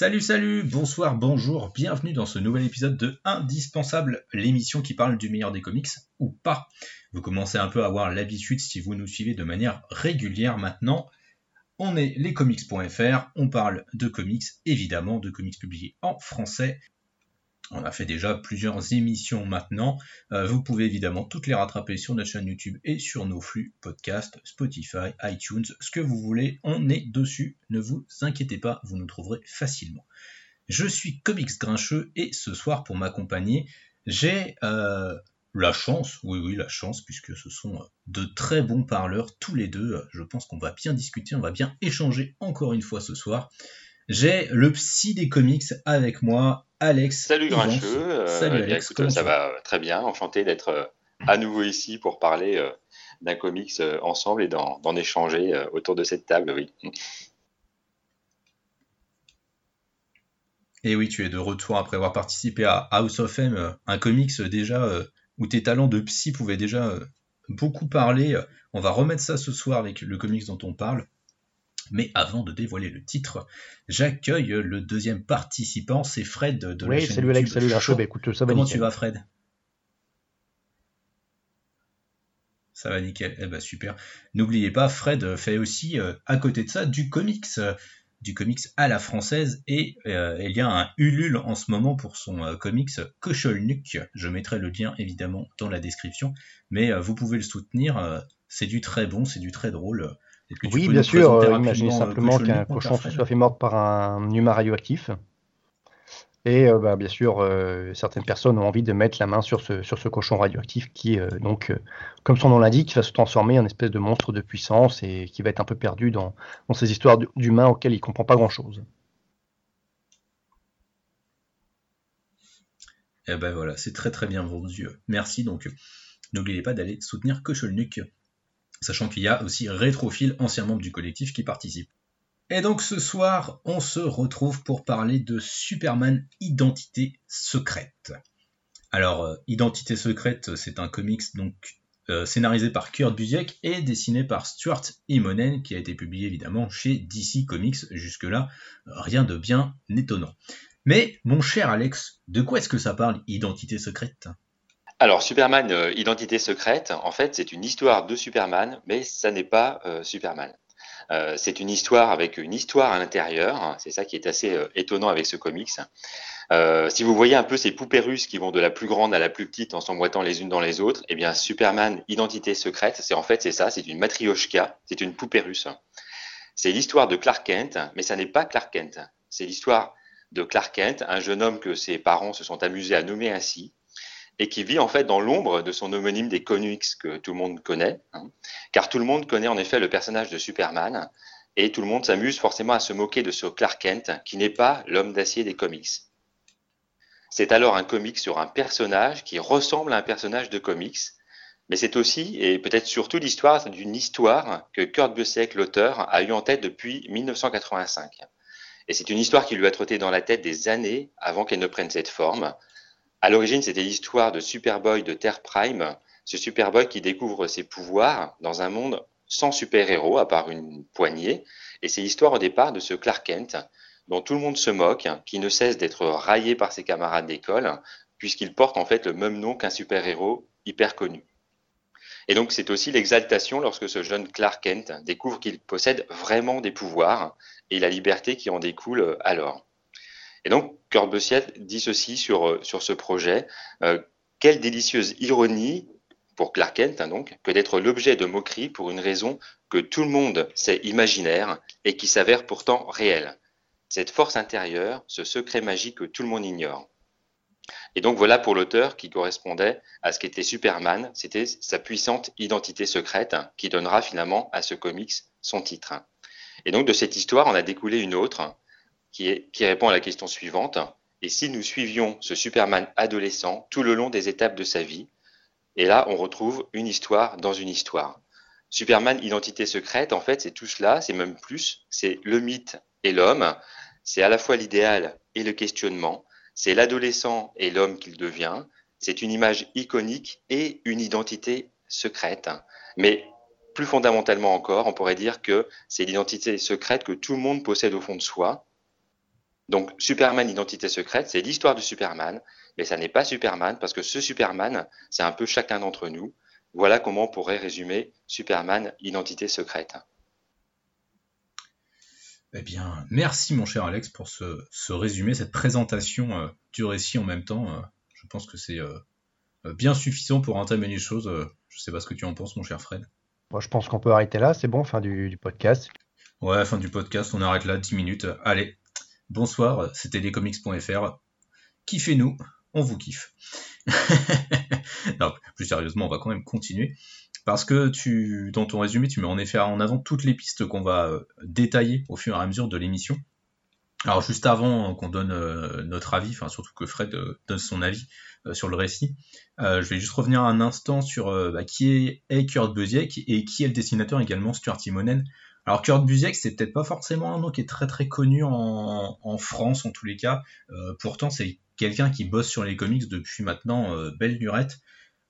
Salut, salut, bonsoir, bonjour, bienvenue dans ce nouvel épisode de Indispensable, l'émission qui parle du meilleur des comics, ou pas. Vous commencez un peu à avoir l'habitude si vous nous suivez de manière régulière maintenant. On est lescomics.fr, on parle de comics, évidemment, de comics publiés en français, on a fait déjà plusieurs émissions maintenant. Euh, vous pouvez évidemment toutes les rattraper sur notre chaîne YouTube et sur nos flux podcast, Spotify, iTunes, ce que vous voulez. On est dessus. Ne vous inquiétez pas, vous nous trouverez facilement. Je suis Comics Grincheux et ce soir pour m'accompagner, j'ai euh, la chance, oui oui la chance, puisque ce sont de très bons parleurs tous les deux. Je pense qu'on va bien discuter, on va bien échanger encore une fois ce soir. J'ai le psy des comics avec moi, Alex. Salut Grincheux. Euh, Salut Alex. ça va très bien. Enchanté d'être euh, à nouveau ici pour parler euh, d'un comics ensemble et d'en échanger autour de cette table, oui. Et oui, tu es de retour après avoir participé à House of M, un comics déjà où tes talents de psy pouvaient déjà beaucoup parler. On va remettre ça ce soir avec le comics dont on parle. Mais avant de dévoiler le titre, j'accueille le deuxième participant, c'est Fred de oui, salut Alex, salut Rachel, bah, écoute, ça va Comment tu vas Fred? Ça va nickel, eh ben super. N'oubliez pas, Fred fait aussi, euh, à côté de ça, du comics, euh, du comics à la française, et euh, il y a un Ulule en ce moment pour son comics Kocholnuk. Je mettrai le lien évidemment dans la description, mais vous pouvez le soutenir, c'est du très bon, c'est du très drôle. Oui, bien sûr. Euh, imaginez euh, simplement qu'un cochon se soit fait mordre par un humain radioactif. Et euh, bah, bien sûr, certaines personnes ont envie de mettre la main sur ce, sur ce cochon radioactif qui, donc, comme son nom l'indique, va se transformer en espèce de monstre de puissance et qui va être un peu perdu dans, dans ces histoires d'humains auxquelles il ne comprend pas grand-chose. Et eh ben voilà, c'est très très bien vendu. Merci donc. N'oubliez pas d'aller soutenir Kocholnuk sachant qu'il y a aussi Rétrophile, ancien membre du collectif, qui participe. Et donc ce soir, on se retrouve pour parler de Superman Identité Secrète. Alors, euh, Identité Secrète, c'est un comics donc euh, scénarisé par Kurt Busiek et dessiné par Stuart Immonen, qui a été publié évidemment chez DC Comics. Jusque-là, rien de bien étonnant. Mais, mon cher Alex, de quoi est-ce que ça parle, Identité Secrète? Alors, Superman, euh, identité secrète, en fait, c'est une histoire de Superman, mais ça n'est pas euh, Superman. Euh, c'est une histoire avec une histoire à l'intérieur. C'est ça qui est assez étonnant avec ce comics. si vous voyez un peu ces poupées russes qui vont de la plus grande à la plus petite en s'emboîtant les unes dans les autres, eh bien, Superman, identité secrète, c'est en fait c'est ça, c'est une matrioshka, c'est une poupée russe. C'est l'histoire de Clark Kent, mais ça n'est pas Clark Kent. C'est l'histoire de Clark Kent, un jeune homme que ses parents se sont amusés à nommer ainsi, et qui vit en fait dans l'ombre de son homonyme des comics que tout le monde connaît, hein. car tout le monde connaît en effet le personnage de Superman, et tout le monde s'amuse forcément à se moquer de ce Clark Kent qui n'est pas l'homme d'acier des comics. C'est alors un comic sur un personnage qui ressemble à un personnage de comics, mais c'est aussi, et peut-être surtout l'histoire d'une histoire que Kurt Busiek, l'auteur, a eu en tête depuis 1985. Et c'est une histoire qui lui a trotté dans la tête des années avant qu'elle ne prenne cette forme, à l'origine, c'était l'histoire de Superboy de Terre Prime, ce Superboy qui découvre ses pouvoirs dans un monde sans super-héros, à part une poignée. Et c'est l'histoire au départ de ce Clark Kent, dont tout le monde se moque, qui ne cesse d'être raillé par ses camarades d'école, puisqu'il porte en fait le même nom qu'un super-héros hyper connu. Et donc c'est aussi l'exaltation lorsque ce jeune Clark Kent découvre qu'il possède vraiment des pouvoirs et la liberté qui en découle alors. Et donc, Kurt dit ceci sur, euh, sur ce projet. Euh, quelle délicieuse ironie pour Clark Kent, hein, donc, que d'être l'objet de moqueries pour une raison que tout le monde sait imaginaire et qui s'avère pourtant réelle. Cette force intérieure, ce secret magique que tout le monde ignore. Et donc voilà pour l'auteur qui correspondait à ce qu'était Superman, c'était sa puissante identité secrète qui donnera finalement à ce comics son titre. Et donc de cette histoire, on a découlé une autre, qui, répond à la question suivante. Et si nous suivions ce Superman adolescent tout le long des étapes de sa vie? Et là, on retrouve une histoire dans une histoire. Superman, identité secrète, en fait, c'est tout cela, c'est même plus, c'est le mythe et l'homme, c'est à la fois l'idéal et le questionnement, c'est l'adolescent et l'homme qu'il devient, c'est une image iconique et une identité secrète. Mais plus fondamentalement encore, on pourrait dire que c'est l'identité secrète que tout le monde possède au fond de soi, Donc Superman Identité secrète, c'est l'histoire de Superman, mais ça n'est pas Superman parce que ce Superman, c'est un peu chacun d'entre nous. Voilà comment on pourrait résumer Superman Identité secrète. Eh bien, merci mon cher Alex pour ce, résumé, cette présentation euh, du récit en même temps. Euh, je pense que c'est euh, bien suffisant pour entamer les choses. je ne sais pas ce que tu en penses, mon cher Fred. Moi, je pense qu'on peut arrêter là, c'est bon, fin du, podcast. Ouais, fin du podcast, on arrête là, 10 minutes. Allez, bonsoir, c'était lescomics.fr. Kiffez-nous, on vous kiffe. plus sérieusement, on va quand même continuer parce que tu, dans ton résumé, tu mets en effet en avant toutes les pistes qu'on va euh, détailler au fur et à mesure de l'émission. Alors juste avant qu'on donne euh, notre avis, enfin surtout que Fred euh, donne son avis sur le récit, je vais juste revenir un instant sur bah, qui est, Kurt Busiek et qui est le dessinateur également Stuart Timonen. Alors Kurt Busiek, c'est peut-être pas forcément un nom qui est très très connu en, France en tous les cas. pourtant, c'est quelqu'un qui bosse sur les comics depuis maintenant belle lurette.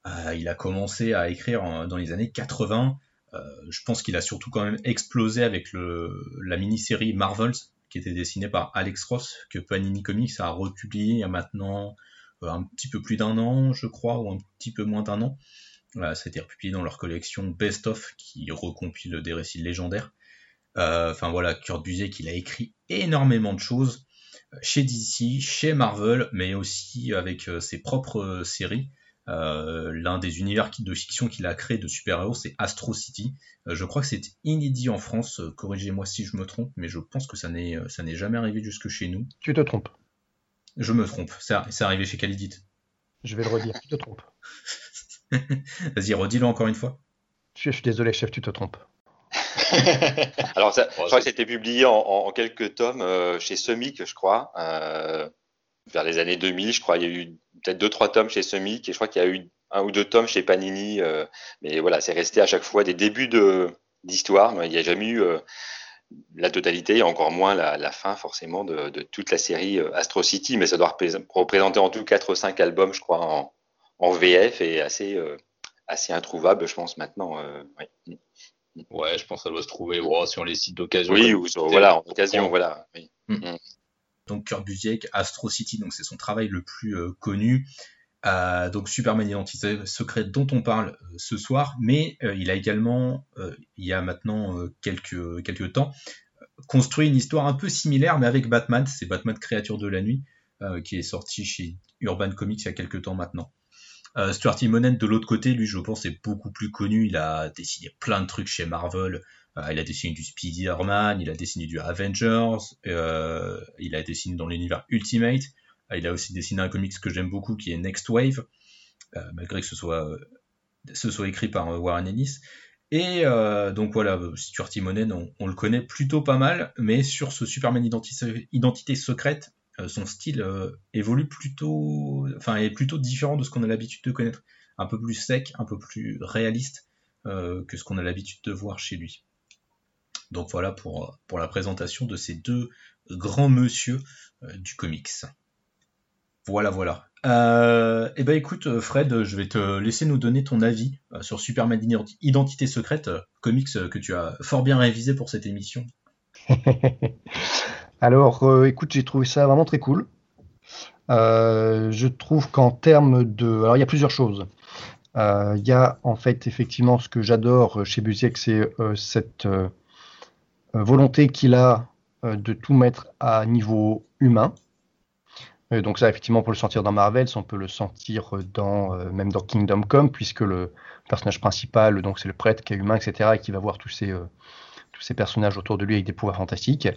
Euh, il a commencé à écrire dans les années 80. Euh, je pense qu'il a surtout quand même explosé avec la mini-série Marvels, qui était dessinée par Alex Ross, que Panini Comics a republié il y a maintenant euh, un petit peu plus d'un an, je crois, ou un petit peu moins d'un an. ça a été republié dans leur collection Best of, qui recompile des récits légendaires. Enfin voilà, Kurt Busiek, il a écrit énormément de choses chez DC, chez Marvel, mais aussi avec ses propres séries. Euh, l'un des univers de fiction qu'il a créé de super-héros, c'est Astro City. Euh, je crois que c'est inédit en France, euh, corrigez-moi si je me trompe, mais je pense que ça n'est, ça n'est jamais arrivé jusque chez nous. Tu te trompes. Je me trompe, c'est arrivé chez Calidit. Je vais le redire, tu te trompes. Vas-y, redis-le encore une fois. Je, suis désolé, chef, tu te trompes. Alors, ça, je crois que c'était publié en, quelques tomes chez Semic, je crois, vers les années 2000. Je crois il y a eu peut-être deux trois tomes chez Semic et je crois qu'il y a eu un ou deux tomes chez Panini. Euh, mais voilà, c'est resté à chaque fois des débuts de d'histoire. Il n'y a jamais eu euh, la totalité et encore moins la, fin forcément de, toute la série euh, Astro City. Mais ça doit représenter en tout 4 ou 5 albums, je crois, en, en VF et assez assez introuvable, je pense maintenant. Ouais. je pense que ça doit se trouver sur les sites d'occasion. Oui, ou voilà, en occasion, voilà. Oui. Mm. Mm donc Kurt Busiek, Astro City, donc c'est son travail le plus euh, connu. Euh, donc Superman Identité secrète dont on parle euh, ce soir, mais il a également, il y a maintenant quelques, quelques temps, construit une histoire un peu similaire, mais avec Batman, c'est Batman Créature de la Nuit, qui est sorti chez Urban Comics il y a quelques temps maintenant. Stuart Timonen, de l'autre côté, lui, je pense, est beaucoup plus connu. Il a dessiné plein de trucs chez Marvel, euh, il a dessiné du Spider-Man, il a dessiné du Avengers, euh, il a dessiné dans l'univers Ultimate. Euh, il a aussi dessiné un comics que j'aime beaucoup qui est Next Wave, malgré que ce soit, écrit par Warren Ellis. Et donc voilà, Stuart Timonen, on, on, le connaît plutôt pas mal, mais sur ce Superman identité secrète, son style évolue plutôt, enfin est plutôt différent de ce qu'on a l'habitude de connaître, un peu plus sec, un peu plus réaliste que ce qu'on a l'habitude de voir chez lui. Donc voilà pour, pour la présentation de ces deux grands monsieur euh, du comics. Voilà, voilà. Euh, eh ben écoute, Fred, je vais te laisser nous donner ton avis euh, sur Superman Identité Secrète, comics que tu as fort bien révisé pour cette émission. Alors, écoute, j'ai trouvé ça vraiment très cool. je trouve qu'en termes de... Alors, il y a plusieurs choses. Il y a en fait effectivement ce que j'adore chez Busiek, c'est cette euh, volonté qu'il a euh, de tout mettre à niveau humain. donc ça, effectivement, pour le sentir dans Marvel, on peut le sentir dans, euh, même dans Kingdom Come, puisque le personnage principal, donc c'est le prêtre qui est humain, etc., et qui va voir tous ces personnages autour de lui avec des pouvoirs fantastiques.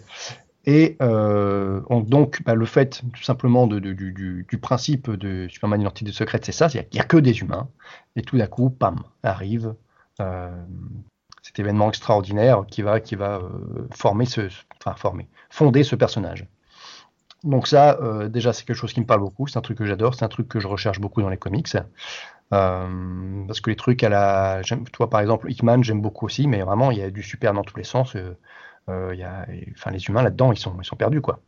Et donc, bah, le fait tout simplement du, principe de Superman Identité secrète, c'est ça, il n'y a, que des humains, et tout d'un coup, pam, arrive cet événement extraordinaire qui va, qui va euh, former ce, enfin, former, fonder ce personnage. Donc ça, euh, déjà, c'est quelque chose qui me parle beaucoup. C'est un truc que j'adore. C'est un truc que je recherche beaucoup dans les comics. Euh, parce que les trucs à la, toi par exemple, Hickman, j'aime beaucoup aussi, mais vraiment, il y a du super dans tous les sens. A, enfin, les humains là-dedans, ils sont, perdus, quoi.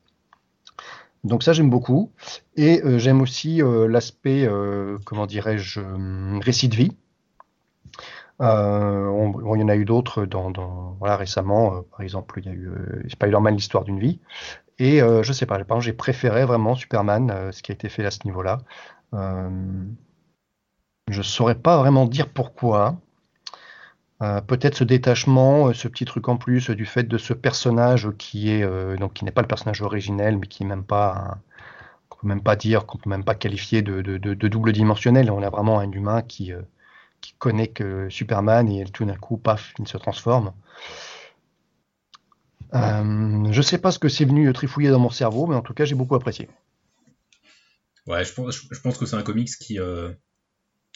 Donc ça, j'aime beaucoup. Et j'aime aussi l'aspect, comment dirais-je, récit de vie. Euh, il y en a eu d'autres récemment. Euh, par exemple, il y a eu euh, Spider-Man, l'histoire d'une vie. Et je sais pas, j'ai préféré vraiment Superman, ce qui a été fait à ce niveau-là. je saurais pas vraiment dire pourquoi. Euh, peut-être ce détachement, euh, ce petit truc en plus du fait de ce personnage qui euh, n'est pas le personnage originel, mais qui n'est même pas qu'on peut même pas dire, qu'on peut même pas qualifier de, double dimensionnel. On a vraiment un humain qui connaît que Superman et tout d'un coup, paf, il se transforme. Je je sais pas ce que c'est venu trifouiller dans mon cerveau, mais en tout cas, j'ai beaucoup apprécié. Ouais, je pense, je pense que c'est un comics qui,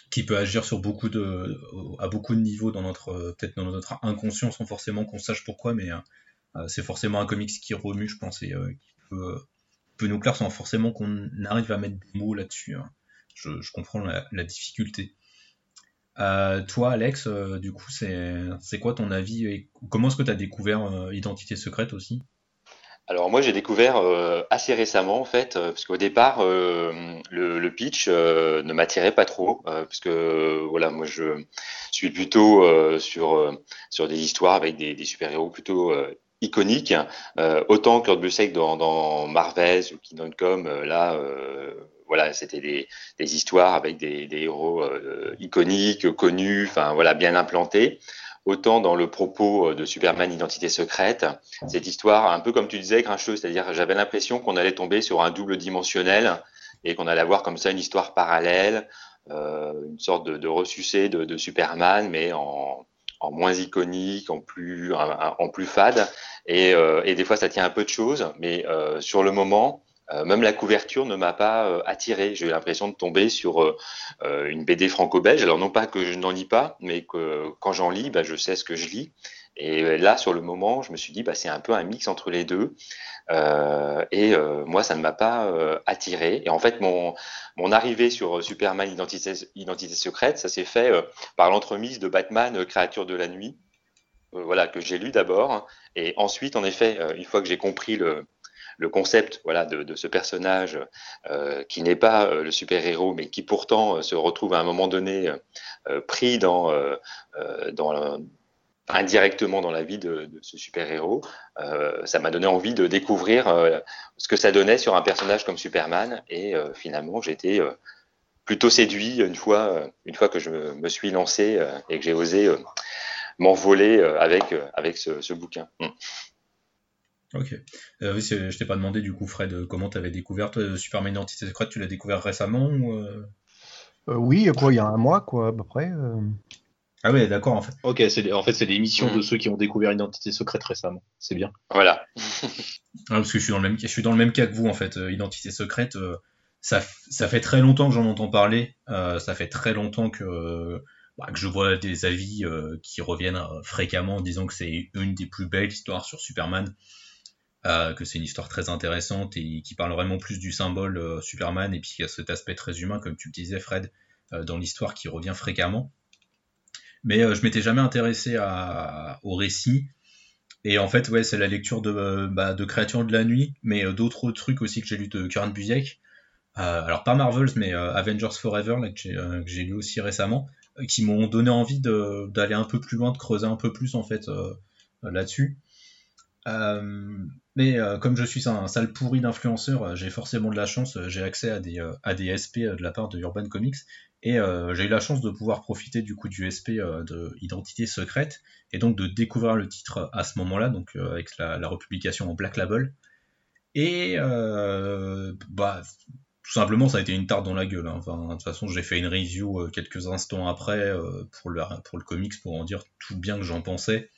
qui peut agir sur beaucoup de, à beaucoup de niveaux dans notre, peut-être dans notre inconscient sans forcément qu'on sache pourquoi, mais euh, c'est forcément un comics qui remue, je pense, et euh, qui peut, peut, nous clair sans forcément qu'on arrive à mettre des mots là-dessus. Hein. Je, je, comprends la, difficulté. Euh, toi, Alex, euh, du coup, c'est quoi ton avis comment est-ce que tu as découvert Identité secrète aussi? Alors moi j'ai découvert euh, assez récemment en fait, euh, parce qu'au départ euh, le, pitch ne m'attirait pas trop, parce que voilà moi je suis plutôt sur sur des histoires avec des, super héros plutôt iconiques, autant Kurt Busiek dans, dans Marvel ou Kingdom là voilà c'était des, des histoires avec des, des héros iconiques, connus, enfin voilà bien implantés autant dans le propos euh, de Superman Identité secrète, cette histoire, un peu comme tu disais, grincheuse, c'est-à-dire j'avais l'impression qu'on allait tomber sur un double dimensionnel et qu'on allait avoir comme ça une histoire parallèle, euh, une sorte de, de ressucé de, Superman, mais en, moins iconique, en plus, fade. Euh, et, des fois, ça tient un peu de choses, mais sur le moment, euh, même la couverture ne m'a pas euh, attiré. J'ai eu l'impression de tomber sur euh, une BD franco-belge. Alors non pas que je n'en lis pas, mais que quand j'en lis, bah, je sais ce que je lis. Et là, sur le moment, je me suis dit, bah, c'est un peu un mix entre les deux. et moi, ça ne m'a pas attiré. Et en fait, mon, arrivée sur Superman Identité, Identité secrète, ça s'est fait par l'entremise de Batman Créature de la nuit. voilà, que j'ai lu d'abord. Et ensuite, en effet, une fois que j'ai compris le, le concept voilà, de, ce personnage euh, qui n'est pas euh, le super-héros, mais qui pourtant euh, se retrouve à un moment donné pris indirectement dans la vie de, ce super-héros, ça m'a donné envie de découvrir ce que ça donnait sur un personnage comme Superman, et finalement j'étais plutôt séduit une fois, une fois que je me suis lancé et que j'ai osé m'envoler avec, avec ce, bouquin. Ok. Euh, oui, je t'ai pas demandé du coup, Fred, comment tu avais découvert Superman Identité Secrète Tu l'as découvert récemment ou euh? Euh, Oui, quoi, il y a un mois, quoi, à peu près. Ah oui, d'accord, en fait. Ok, c'est, en fait, c'est l'émission de mm. ceux qui ont découvert Identité Secrète récemment. C'est bien. Voilà. ah, parce que je suis, dans le même, je suis dans le même cas que vous, en fait. Identité Secrète, ça, ça fait très longtemps que j'en entends parler. ça fait très longtemps que bah, que je vois des avis qui reviennent fréquemment en disant que c'est une des plus belles histoires sur Superman. Euh, que c'est une histoire très intéressante et qui parle vraiment plus du symbole euh, Superman et puis il a cet aspect très humain, comme tu le disais Fred, euh, dans l'histoire qui revient fréquemment. Mais je m'étais jamais intéressé à, au récit. Et en fait, ouais, c'est la lecture de, bah, de Créatures de la Nuit, mais d'autres trucs aussi que j'ai lu de Karen Busiek. alors pas Marvels, mais Avengers Forever, là, que j'ai lu aussi récemment, qui m'ont donné envie d'aller un peu plus loin, de creuser un peu plus en fait là-dessus. Euh, mais euh, comme je suis un, sale pourri d'influenceur, euh, j'ai forcément de la chance, j'ai accès à des, à des SP de la part de Urban Comics, et j'ai eu la chance de pouvoir profiter du coup du SP de Identité Secrète, et donc de découvrir le titre à ce moment-là, donc avec la, la, republication en Black Label. Et bah, tout simplement, ça a été une tarte dans la gueule. Hein. Enfin, de toute façon, j'ai fait une review quelques instants après pour, le, pour le comics pour en dire tout bien que j'en pensais.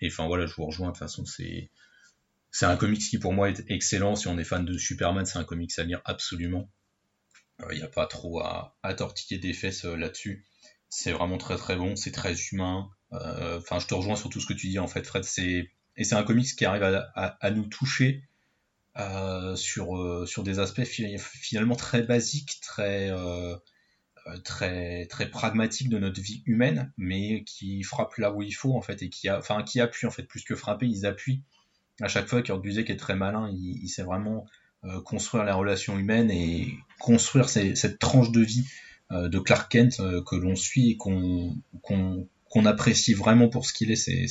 Et enfin voilà, je vous rejoins. De toute façon, c'est c'est un comics qui pour moi est excellent. Si on est fan de Superman, c'est un comics à lire absolument. Il euh, n'y a pas trop à, tortiller des fesses euh, là-dessus. C'est vraiment très très bon, c'est très humain. Euh, enfin, je te rejoins sur tout ce que tu dis en fait, Fred. Et c'est un comics qui arrive à, nous toucher sur sur des aspects finalement très basiques, très très très pragmatiques de notre vie humaine, mais qui frappent là où il faut en fait et qui a, enfin qui appuient en fait plus que frapper, ils appuient à chaque fois, Kurt Busiek est très malin, il, sait vraiment euh, construire la relation humaine et construire cette tranche de vie euh, de Clark Kent euh, que l'on suit et qu'on qu'on apprécie vraiment pour ce qu'il est. C'est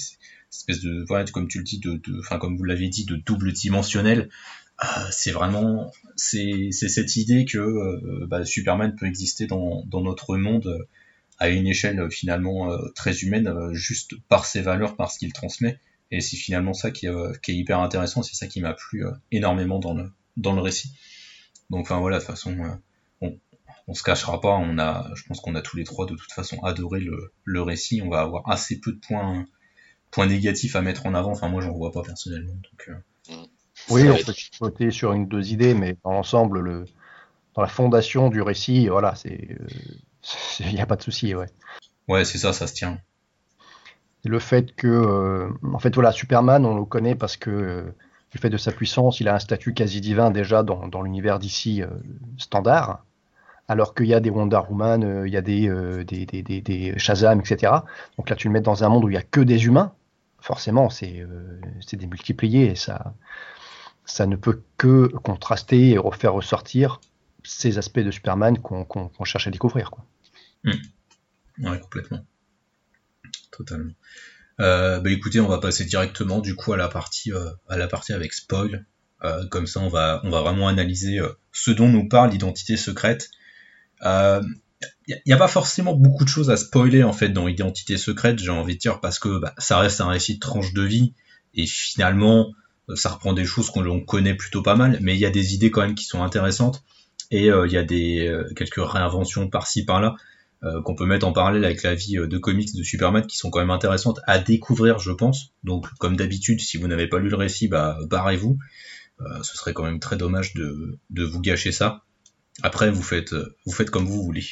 espèce de voilà, comme tu le dis, de, enfin comme vous l'avez dit, de double dimensionnel. c'est vraiment c'est cette idée que bah, Superman peut exister dans, dans notre monde à une échelle finalement très humaine juste par ses valeurs, par ce qu'il transmet. Et c'est finalement ça qui, qui, est hyper intéressant, c'est ça qui m'a plu énormément dans le, dans le récit. Donc enfin voilà, de toute façon, on, on se cachera pas, on a, je pense qu'on a tous les trois de toute façon adoré le, le récit, on va avoir assez peu de points, points négatifs à mettre en avant, enfin moi j'en vois pas personnellement. Donc, euh. mm. Oui, on peut voter sur une deux idées, mais dans l'ensemble, le, dans la fondation du récit, voilà, c'est, il euh, n'y a pas de souci, ouais. Ouais, c'est ça, ça se tient. Le fait que, euh, en fait, voilà, Superman, on le connaît parce que du fait de sa puissance, il a un statut quasi divin déjà dans, dans l'univers d'ici standard alors qu'il y a des Wonder Woman, euh, il y a euh, des, des, des, des, Shazam, etc. Donc là, tu le mets dans un monde où il n'y a que des humains, forcément, c'est euh, démultiplié et ça, ça ne peut que contraster et refaire ressortir ces aspects de Superman qu'on cherche à découvrir. Quoi. Mmh. Ouais, complètement. Totalement. Euh, bah écoutez, on va passer directement du coup à la partie, à la partie avec spoil. comme ça, on va, on va vraiment analyser ce dont nous parle l'identité secrète il euh, n'y a, pas forcément beaucoup de choses à spoiler en fait dans Identité secrète, j'ai envie de dire, parce que bah, ça reste un récit de tranche de vie, et finalement, euh, ça reprend des choses qu'on connaît plutôt pas mal, mais il y a des idées quand même qui sont intéressantes, et euh, il y a des quelques réinventions par-ci par-là qu'on peut mettre en parallèle avec la vie de comics de Superman qui sont quand même intéressantes à découvrir, je pense. Donc, comme d'habitude, si vous n'avez pas lu le récit, bah barrez-vous. ce serait quand même très dommage de, de vous gâcher ça. Après, vous faites, vous faites comme vous voulez.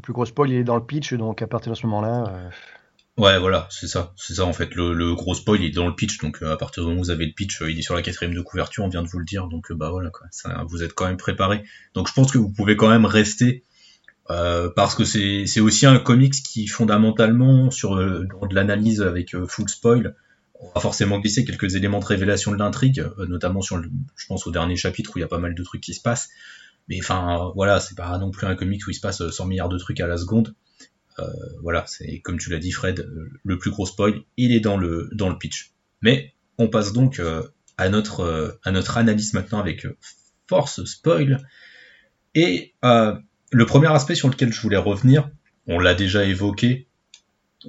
Le plus gros spoil, il est dans le pitch, donc à partir de ce moment-là. Euh, ouais, voilà, c'est ça, c'est ça en fait. Le, gros spoil, il est dans le pitch, donc euh, à partir du moment où vous avez le pitch, euh, il est sur la quatrième de couverture, on vient de vous le dire, donc bah voilà, quoi, vous êtes quand même préparé. Donc je pense que vous pouvez quand même rester, parce que c'est aussi un comics qui fondamentalement, sur de l'analyse avec full spoil, on va forcément glisser quelques éléments de révélation de l'intrigue, notamment sur, le, je pense, au dernier chapitre où il y a pas mal de trucs qui se passent. Mais enfin, voilà, c'est pas non plus un comics où il se passe 100 milliards de trucs à la seconde. Euh, voilà, c'est comme tu l'as dit, Fred, le plus gros spoil, il est dans le, dans le pitch. Mais on passe donc euh, à, notre, euh, à notre analyse maintenant avec force spoil. Et le premier aspect sur lequel je voulais revenir, on l'a déjà évoqué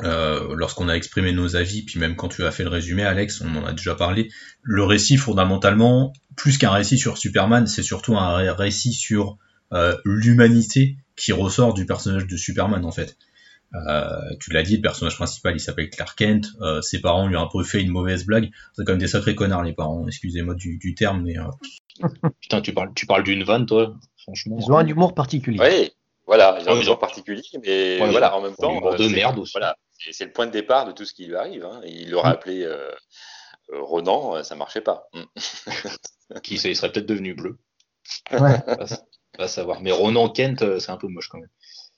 euh, lorsqu'on a exprimé nos avis, puis même quand tu as fait le résumé, Alex, on en a déjà parlé. Le récit, fondamentalement, plus qu'un récit sur Superman, c'est surtout un récit sur euh, l'humanité qui ressort du personnage de Superman, en fait. Euh, tu l'as dit, le personnage principal, il s'appelle Clark Kent. Euh, ses parents lui ont un peu fait une mauvaise blague. C'est quand même des sacrés connards, les parents. Excusez-moi du, du, terme, mais. Putain, tu parles, tu parles d'une vanne, toi? Franchement. Ils ont un humour particulier. Oui. Voilà, ils ont un genre particulier, mais voilà, en même temps, de merde aussi. Voilà, c'est le point de départ de tout ce qui lui arrive. Hein. Il l'aurait mm. appelé euh, euh, Ronan, ça marchait pas. Mm. qui il serait peut-être devenu bleu. Ouais. va, savoir. Mais Ronan Kent, euh, c'est un peu moche quand même.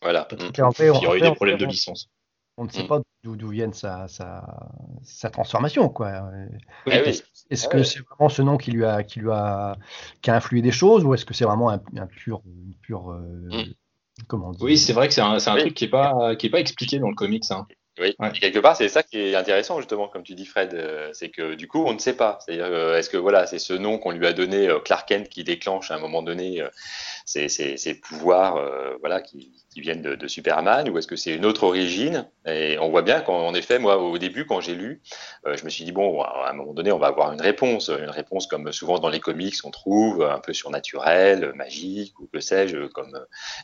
Voilà. Mm. il y aurait eu des problèmes de licence. On ne sait pas d'où vienne sa, sa, sa, transformation, quoi. Oui, est-ce que c'est vraiment ce nom qui lui a, qui lui a, qui a influé des choses, ou est-ce que c'est vraiment un, pur, une pure oui, c'est vrai que c'est un, un truc qui n'est pas, qui est pas expliqué dans le comics. Hein. Oui, quelque part, c'est ça qui est intéressant, justement, comme tu dis, Fred. Euh, c'est que du coup, on ne sait pas. C'est-à-dire, euh, est-ce que voilà, c'est ce nom qu'on lui a donné, euh, Clark Kent, qui déclenche à un moment donné ces, pouvoirs voilà, qui, viennent de, Superman, ou est-ce que c'est une autre origine? Et on voit bien qu'en effet, moi, au début, quand j'ai lu, je me suis dit, bon, à un moment donné, on va avoir une réponse. Une réponse comme souvent dans les comics, on trouve un peu surnaturelle, magique, ou que sais-je, comme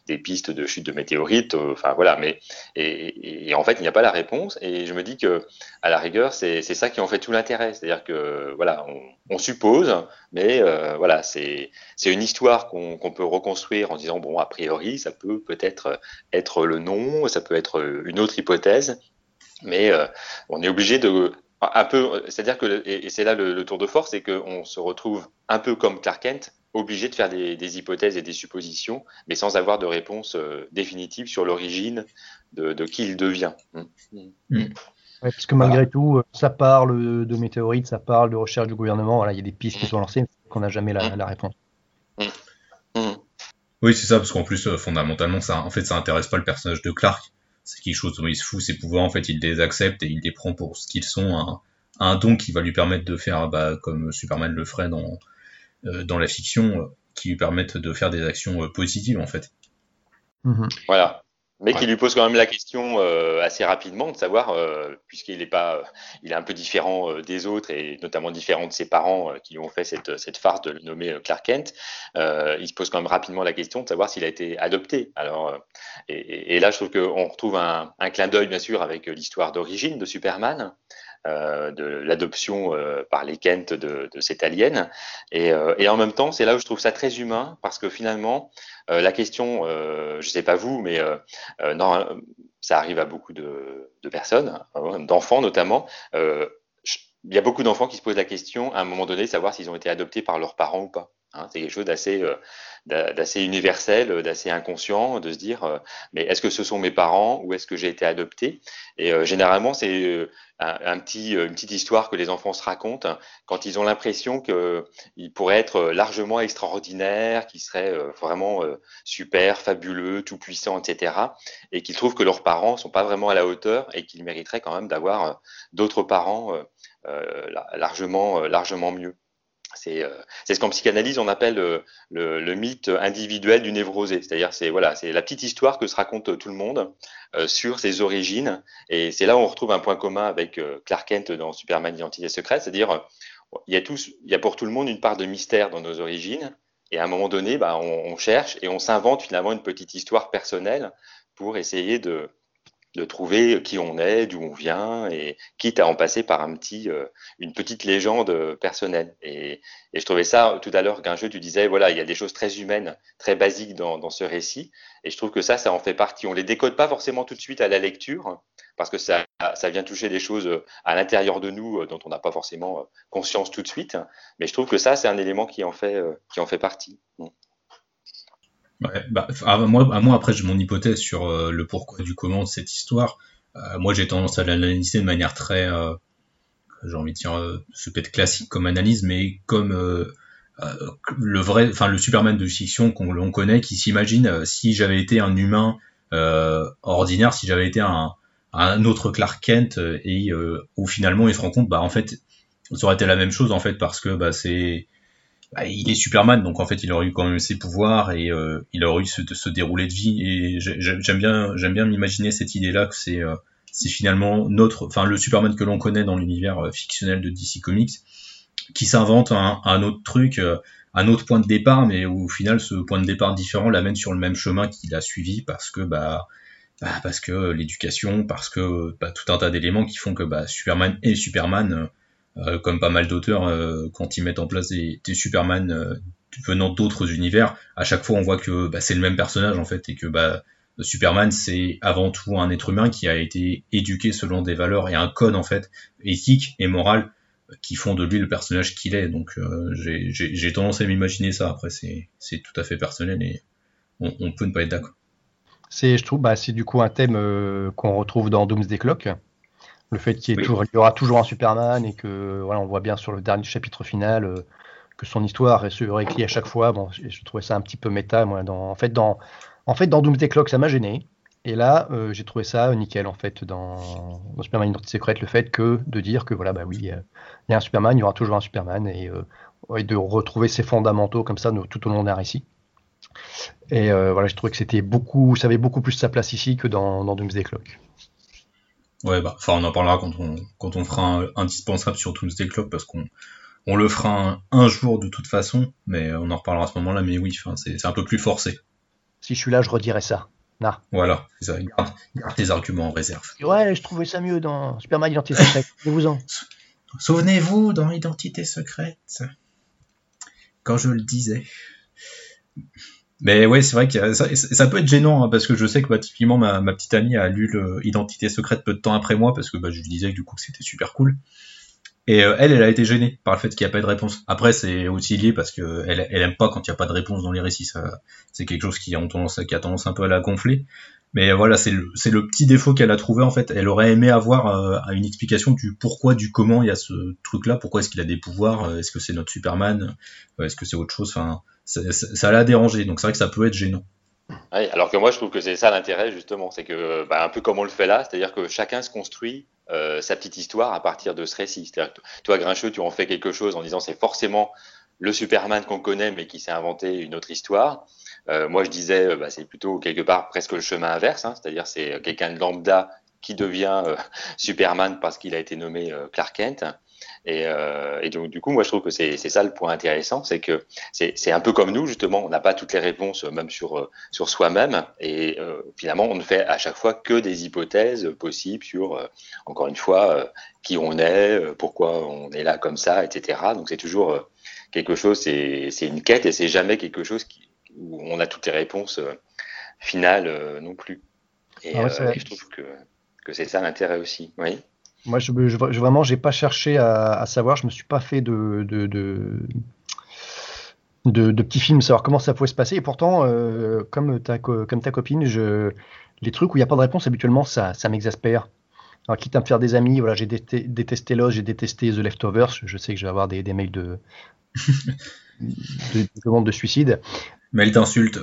des pistes de chute de météorites. Enfin, voilà. Mais, et, en fait, il n'y a pas la réponse. Et je me dis que, à la rigueur, c'est ça qui en fait tout l'intérêt. C'est-à-dire que, voilà, on, suppose, mais euh, voilà, c'est une histoire qu'on peut reconstruire en disant, bon, a priori, ça peut peut-être être le nom, ça peut être une autre hypothèse, mais euh, on est obligé de un peu, c'est-à-dire que, et, c'est là le, tour de force, c'est qu'on se retrouve un peu comme Clark Kent, obligé de faire des, hypothèses et des suppositions, mais sans avoir de réponse euh, définitive sur l'origine de, qui il devient. Mm. Mm. parce que malgré tout, euh, ça parle de météorites, ça parle de recherche du gouvernement. Voilà, il y a des pistes qui mm. sont lancées, mais qu'on n'a jamais la, réponse. Oui, c'est ça, parce qu'en plus, euh, fondamentalement, ça, en fait, ça intéresse pas le personnage de Clark. C'est quelque chose dont il se fout ses pouvoirs, en fait, il les accepte et il les prend pour ce qu'ils sont, un, don qui va lui permettre de faire, bah, comme Superman le ferait dans, dans la fiction qui lui permettent de faire des actions positives en fait. Mm-hmm. Voilà mais qui lui pose quand même la question euh, assez rapidement de savoir, euh, puisqu'il est pas, euh, il est un peu différent euh, des autres et notamment différent de ses parents qui lui ont fait cette, cette farce de le nommer Clark Kent. il se pose quand même rapidement la question de savoir s'il a été adopté. Alors, et, et, là, je trouve qu'on retrouve un, un clin d'œil bien sûr avec l'histoire d'origine de Superman. Euh, de l'adoption euh, par les Kent de, de cette alien. Et, euh, et, en même temps, c'est là où je trouve ça très humain, parce que finalement, la question, je sais pas vous, mais ça arrive à beaucoup de, de personnes, d'enfants notamment. il y a beaucoup d'enfants qui se posent la question à un moment donné, savoir s'ils ont été adoptés par leurs parents ou pas. Hein, c'est quelque chose d'assez d'assez universel, d'assez inconscient, de se dire mais est-ce que ce sont mes parents ou est-ce que j'ai été adopté? Et généralement c'est une petite histoire que les enfants se racontent quand ils ont l'impression qu'ils pourraient être largement extraordinaires, qu'ils seraient euh, vraiment euh, super, fabuleux, tout puissants, etc. Et qu'ils trouvent que leurs parents sont pas vraiment à la hauteur et qu'ils mériteraient quand même d'avoir euh, d'autres parents largement, largement mieux. C'est ce qu'en psychanalyse on appelle le, le, mythe individuel du névrosé. C'est-à-dire c'est voilà, c'est la petite histoire que se raconte tout le monde euh, sur ses origines. Et c'est là où on retrouve un point commun avec euh, Clark Kent dans Superman Identité secrète, c'est-à-dire euh, il y a pour tout le monde une part de mystère dans nos origines. Et à un moment donné, bah, on cherche et on s'invente finalement une petite histoire personnelle pour essayer de de trouver qui on est, d'où on vient, et quitte à en passer par un petit, euh, une petite légende personnelle. Et, je trouvais ça tout à l'heure, jeu tu disais, voilà, il y a des choses très humaines, très basiques dans, ce récit, et je trouve que ça, ça en fait partie. On les décode pas forcément tout de suite à la lecture, parce que ça, ça vient toucher des choses à l'intérieur de nous euh, dont on n'a pas forcément euh, conscience tout de suite, mais je trouve que ça, c'est un élément qui en fait, qui en fait partie. Bah, moi, à moi, après, j'ai mon hypothèse sur euh, le pourquoi du comment de cette histoire. Euh, moi, j'ai tendance à l'analyser de manière très, euh, j'ai envie de dire, ce peut être classique comme analyse, mais comme le vrai, enfin, le Superman de fiction qu'on l'on connaît, qui s'imagine si j'avais été un humain ordinaire, si j'avais été un, un autre Clark Kent, et où finalement il se rend compte, bah, en fait, ça aurait été la même chose, en fait, parce que bah, c'est bah, il est Superman, donc en fait, il aurait eu quand même ses pouvoirs et euh, il aurait eu ce, ce déroulé de vie. Et j'aime bien, j'aime bien m'imaginer cette idée-là que c'est, euh, c'est finalement notre, enfin le Superman que l'on connaît dans l'univers euh, fictionnel de DC Comics, qui s'invente un, un, autre truc, un autre point de départ, mais où, au final, ce point de départ différent l'amène sur le même chemin qu'il a suivi parce que bah, bah parce que l'éducation, parce que bah, tout un tas d'éléments qui font que bah, Superman est Superman comme pas mal d'auteurs, euh, quand ils mettent en place des, des Superman euh, venant d'autres univers, à chaque fois on voit que bah, c'est le même personnage en fait et que bah, Superman c'est avant tout un être humain qui a été éduqué selon des valeurs et un code en fait éthique et moral qui font de lui le personnage qu'il est. Donc j'ai tendance à m'imaginer ça. Après c'est tout à fait personnel et on, on peut ne pas être d'accord. C'est je trouve bah, c'est du coup un thème qu'on retrouve dans Doomsday Clock le fait qu'il y, y, aura toujours un Superman et que voilà, on voit bien sur le dernier chapitre final euh, que son histoire est réécrite à chaque fois. Bon, je trouvais ça un petit peu méta. Moi, dans, en fait, dans en fait, dans Doomsday Clock, ça m'a gêné. Et là, euh, j'ai trouvé ça nickel en fait dans, dans Superman Identité secrète, le fait que de dire que voilà, bah oui, il y a un Superman, il y aura toujours un Superman et, euh, et de retrouver ses fondamentaux comme ça tout au long d'un récit. Et voilà, je trouvais que c'était beaucoup, ça avait beaucoup plus sa place ici que dans, dans Doomsday Clock. Ouais, bah, enfin, on en parlera quand on, quand on fera un indispensable sur Doomsday Clock parce qu'on on le fera un, jour de toute façon, mais on en reparlera à ce moment-là. Mais oui, enfin, c'est un peu plus forcé. Si je suis là, je redirai ça. Nah. Voilà, ça. Garde, tes arguments en réserve. Ouais, je trouvais ça mieux dans Superman Identité Secrète. Souvenez-vous-en. Souvenez-vous dans Identité Secrète, quand je le disais. Mais ouais, c'est vrai que ça, peut être gênant hein, parce que je sais que bah, typiquement ma, petite amie a lu l'identité secrète peu de temps après moi parce que bah, je lui disais que du coup c'était super cool. Et euh, elle, elle a été gênée par le fait qu'il n'y a pas de réponse. Après, c'est aussi lié parce que elle aime pas quand il n'y a pas de réponse dans les récits. C'est quelque chose qui a, tendance, qui a tendance un peu à la gonfler. Mais voilà, c'est le, le, petit défaut qu'elle a trouvé en fait. Elle aurait aimé avoir euh, une explication du pourquoi, du comment il y a ce truc-là. Pourquoi est-ce qu'il a des pouvoirs? Euh, Est-ce que c'est notre Superman? Est-ce que c'est autre chose? Enfin, ça l'a dérangé, donc c'est vrai que ça peut être gênant. Alors que moi je trouve que c'est ça l'intérêt justement, c'est que bah, un peu comme on le fait là, c'est-à-dire que chacun se construit euh, sa petite histoire à partir de ce récit. C'est-à-dire que toi Grincheux, tu en fais quelque chose en disant c'est forcément le Superman qu'on connaît mais qui s'est inventé une autre histoire. moi, je disais, bah, c'est plutôt quelque part presque le chemin inverse, hein, c'est-à-dire c'est quelqu'un de lambda qui devient Superman parce qu'il a été nommé Clark Kent. Euh, et, donc, du coup, moi, je trouve que c'est ça le point intéressant, c'est que c'est un peu comme nous, justement, on n'a pas toutes les réponses, même sur, euh, sur soi-même, et euh, finalement, on ne fait à chaque fois que des hypothèses possibles sur, encore une fois, qui on est, pourquoi on est là comme ça, etc. Donc, c'est toujours quelque chose, c'est une quête, et c'est jamais quelque chose qui, où on a toutes les réponses finales non plus. Et, ah et je trouve que, que c'est ça l'intérêt aussi. Oui. Moi, je, je, vraiment, j'ai pas cherché à, savoir. Je me suis pas fait de, de, de, petits films, savoir comment ça pouvait se passer. Et pourtant, euh, comme, ta, comme ta copine, je, les trucs où il n'y a pas de réponse, habituellement, ça, ça m'exaspère. Alors, quitte à me faire des amis, voilà, j'ai détesté Lost, j'ai détesté The Leftovers. Je sais que je vais avoir des, des mails de, de, de, de suicide. Mail d'insulte.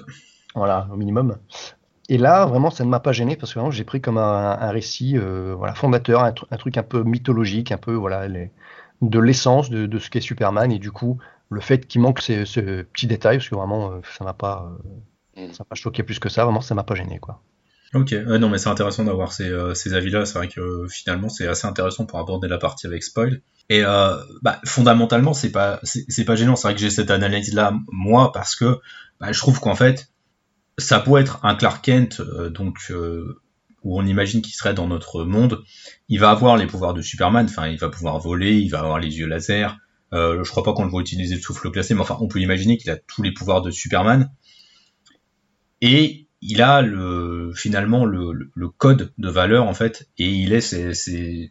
Voilà, au minimum. Et là, vraiment, ça ne m'a pas gêné parce que j'ai pris comme un, récit euh, voilà, fondateur, un, truc un peu mythologique, un peu voilà, de l'essence de, ce qu'est Superman. Et du coup, le fait qu'il manque ce, petit détail, parce que vraiment, euh, ça m'a pas, euh, mm. ça m'a pas choqué plus que ça, vraiment, ça m'a pas gêné. Quoi. Ok, non, mais c'est intéressant d'avoir ces, ces avis-là. C'est vrai que finalement, c'est assez intéressant pour aborder la partie avec spoil. Et bah, fondamentalement, c'est pas, c'est pas gênant. C'est vrai que j'ai cette analyse-là, moi, parce que bah, je trouve qu'en fait, ça pourrait être un Clark Kent, euh, donc euh, où on imagine qu'il serait dans notre monde. Il va avoir les pouvoirs de Superman, enfin il va pouvoir voler, il va avoir les yeux laser. Euh, je crois pas qu'on le voit utiliser le souffle glacé, mais enfin on peut imaginer qu'il a tous les pouvoirs de Superman. Et il a le, finalement le, le, code de valeur en fait, et il est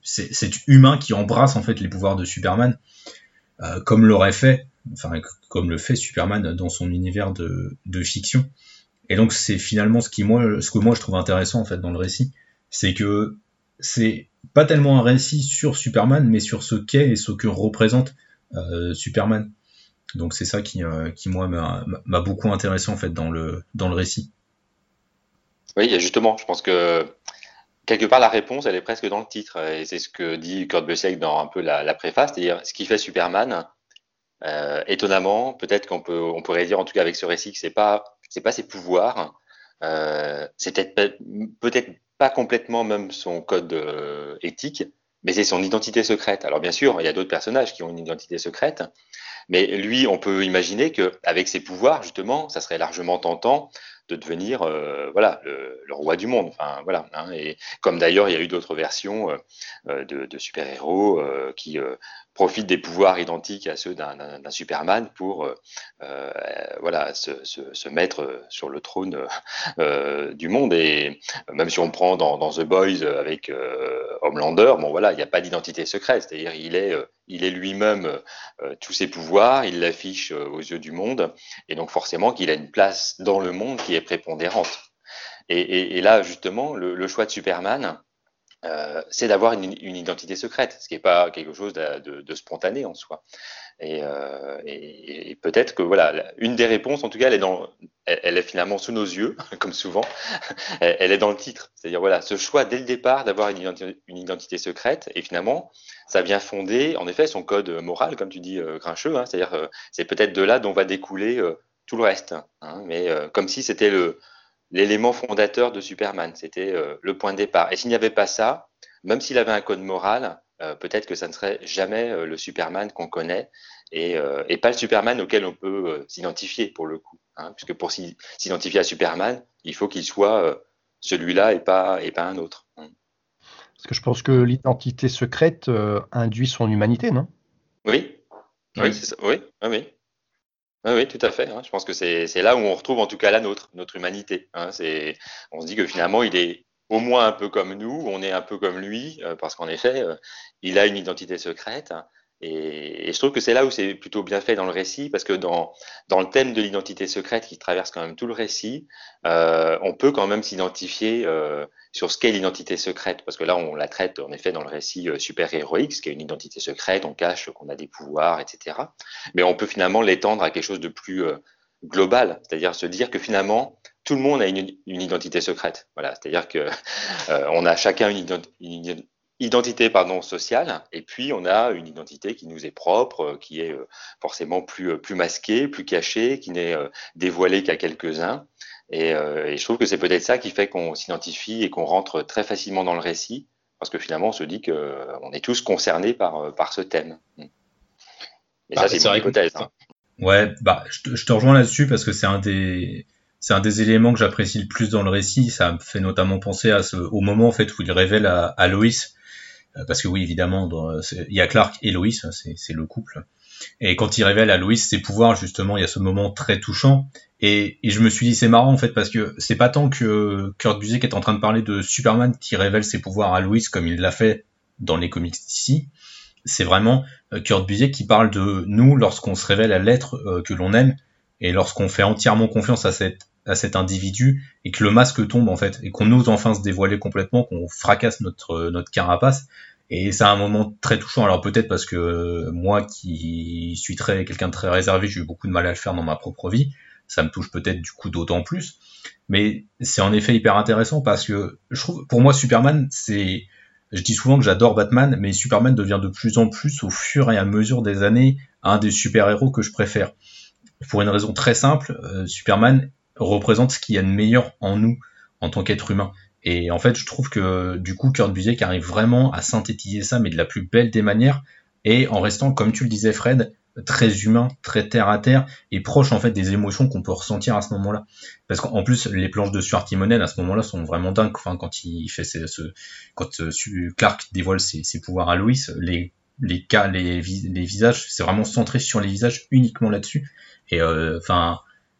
cet humain qui embrasse en fait les pouvoirs de Superman, euh, comme l'aurait fait, enfin comme le fait Superman dans son univers de, de fiction. Et donc c'est finalement ce que moi je trouve intéressant en fait dans le récit, c'est que c'est pas tellement un récit sur Superman, mais sur ce qu'est et ce que représente euh, Superman. Donc c'est ça qui, euh, moi m'a beaucoup intéressé en fait dans le dans le récit. Oui, justement, je pense que quelque part la réponse elle est presque dans le titre et c'est ce que dit Kurt Busiek dans un peu la, la préface, c'est-à-dire ce qui fait Superman. Euh, étonnamment, peut-être qu'on peut on pourrait dire en tout cas avec ce récit que c'est pas c'est pas ses pouvoirs, euh, c'est peut-être pas complètement même son code euh, éthique, mais c'est son identité secrète. Alors bien sûr, il y a d'autres personnages qui ont une identité secrète, mais lui, on peut imaginer que avec ses pouvoirs, justement, ça serait largement tentant de devenir euh, voilà le, roi du monde. Enfin voilà. Hein, et comme d'ailleurs, il y a eu d'autres versions euh, euh, de, super-héros qui profitent des pouvoirs identiques à ceux d'un Superman pour voilà se, mettre sur le trône du monde. Et même si on prend dans, dans The Boys avec Homelander, bon voilà, il n'y a pas d'identité secrète. C'est-à-dire il est il est lui-même tous ses pouvoirs, il l'affiche aux yeux du monde, et donc forcément qu'il a une place dans le monde qui est prépondérante. Et, là, justement, le, choix de Superman, euh, c'est d'avoir une, identité secrète, ce qui n'est pas quelque chose de, spontané en soi. Euh, et, peut-être que voilà, une des réponses, en tout cas, elle est, dans, elle, est finalement sous nos yeux, comme souvent. Elle, est dans le titre, c'est-à-dire voilà, ce choix dès le départ d'avoir une, identité secrète, et finalement, ça vient fonder, en effet, son code moral, comme tu dis, euh, grincheux. Hein, c'est-à-dire, c'est peut-être de là dont va découler tout le reste. Hein, mais euh, comme si c'était le l'élément fondateur de Superman, c'était euh, le point de départ. Et s'il n'y avait pas ça, même s'il avait un code moral, euh, peut-être que ça ne serait jamais le Superman qu'on connaît et, et, pas le Superman auquel on peut s'identifier pour le coup. Hein, puisque pour s'identifier à Superman, il faut qu'il soit celui-là et pas, et pas un autre. Hein. Parce que je pense que l'identité secrète induit son humanité, non? Oui, oui, c'est ça. oui, ah oui. Oui, tout à fait. Hein. Je pense que c'est là où on retrouve en tout cas la nôtre, notre humanité. Hein. On se dit que finalement, il est au moins un peu comme nous, on est un peu comme lui, euh, parce qu'en effet, euh, il a une identité secrète. Et, je trouve que c'est là où c'est plutôt bien fait dans le récit, parce que dans, dans le thème de l'identité secrète qui traverse quand même tout le récit, euh, on peut quand même s'identifier sur ce qu'est l'identité secrète, parce que là on la traite en effet dans le récit super-héroïque, ce qui est une identité secrète, on cache qu'on a des pouvoirs, etc. Mais on peut finalement l'étendre à quelque chose de plus global, c'est-à-dire se dire que finalement tout le monde a une, une identité secrète. Voilà, c'est-à-dire que euh, on a chacun une, une, identité pardon sociale et puis on a une identité qui nous est propre qui est forcément plus plus masquée plus cachée qui n'est dévoilée qu'à quelques-uns et, et, je trouve que c'est peut-être ça qui fait qu'on s'identifie et qu'on rentre très facilement dans le récit parce que finalement on se dit que on est tous concernés par par ce thème et bah, ça c'est une hypothèse hein. Ouais bah je te, je te rejoins là-dessus parce que c'est un des c'est un des éléments que j'apprécie le plus dans le récit. Ça me fait notamment penser à ce, au moment en fait où il révèle à, à Loïs, euh, parce que oui évidemment il y a Clark et Loïs, c'est le couple. Et quand il révèle à Loïs ses pouvoirs, justement, il y a ce moment très touchant. Et, et je me suis dit, c'est marrant en fait, parce que c'est pas tant que Kurt Busiek est en train de parler de Superman qui révèle ses pouvoirs à Loïs comme il l'a fait dans les comics d'ici. C'est vraiment euh, Kurt Busiek qui parle de nous lorsqu'on se révèle à l'être euh, que l'on aime et lorsqu'on fait entièrement confiance à cette à cet individu et que le masque tombe en fait et qu'on ose enfin se dévoiler complètement, qu'on fracasse notre notre carapace. Et c'est un moment très touchant. Alors peut-être parce que moi qui suis très quelqu'un de très réservé, j'ai eu beaucoup de mal à le faire dans ma propre vie. Ça me touche peut-être du coup d'autant plus. Mais c'est en effet hyper intéressant parce que je trouve, pour moi, Superman, c'est, je dis souvent que j'adore Batman, mais Superman devient de plus en plus au fur et à mesure des années un des super-héros que je préfère. Pour une raison très simple, euh, Superman représente ce qu'il y a de meilleur en nous en tant qu'être humain. Et en fait, je trouve que du coup, Kurt Busiek arrive vraiment à synthétiser ça, mais de la plus belle des manières, et en restant, comme tu le disais, Fred, très humain, très terre à terre, et proche en fait des émotions qu'on peut ressentir à ce moment-là. Parce qu'en plus, les planches de Stuart Timonen à ce moment-là sont vraiment dingues. Enfin, quand il fait ce, quand euh, Clark dévoile ses, pouvoirs à Lois, les les cas, les, visages, c'est vraiment centré sur les visages uniquement là-dessus. Et euh, enfin,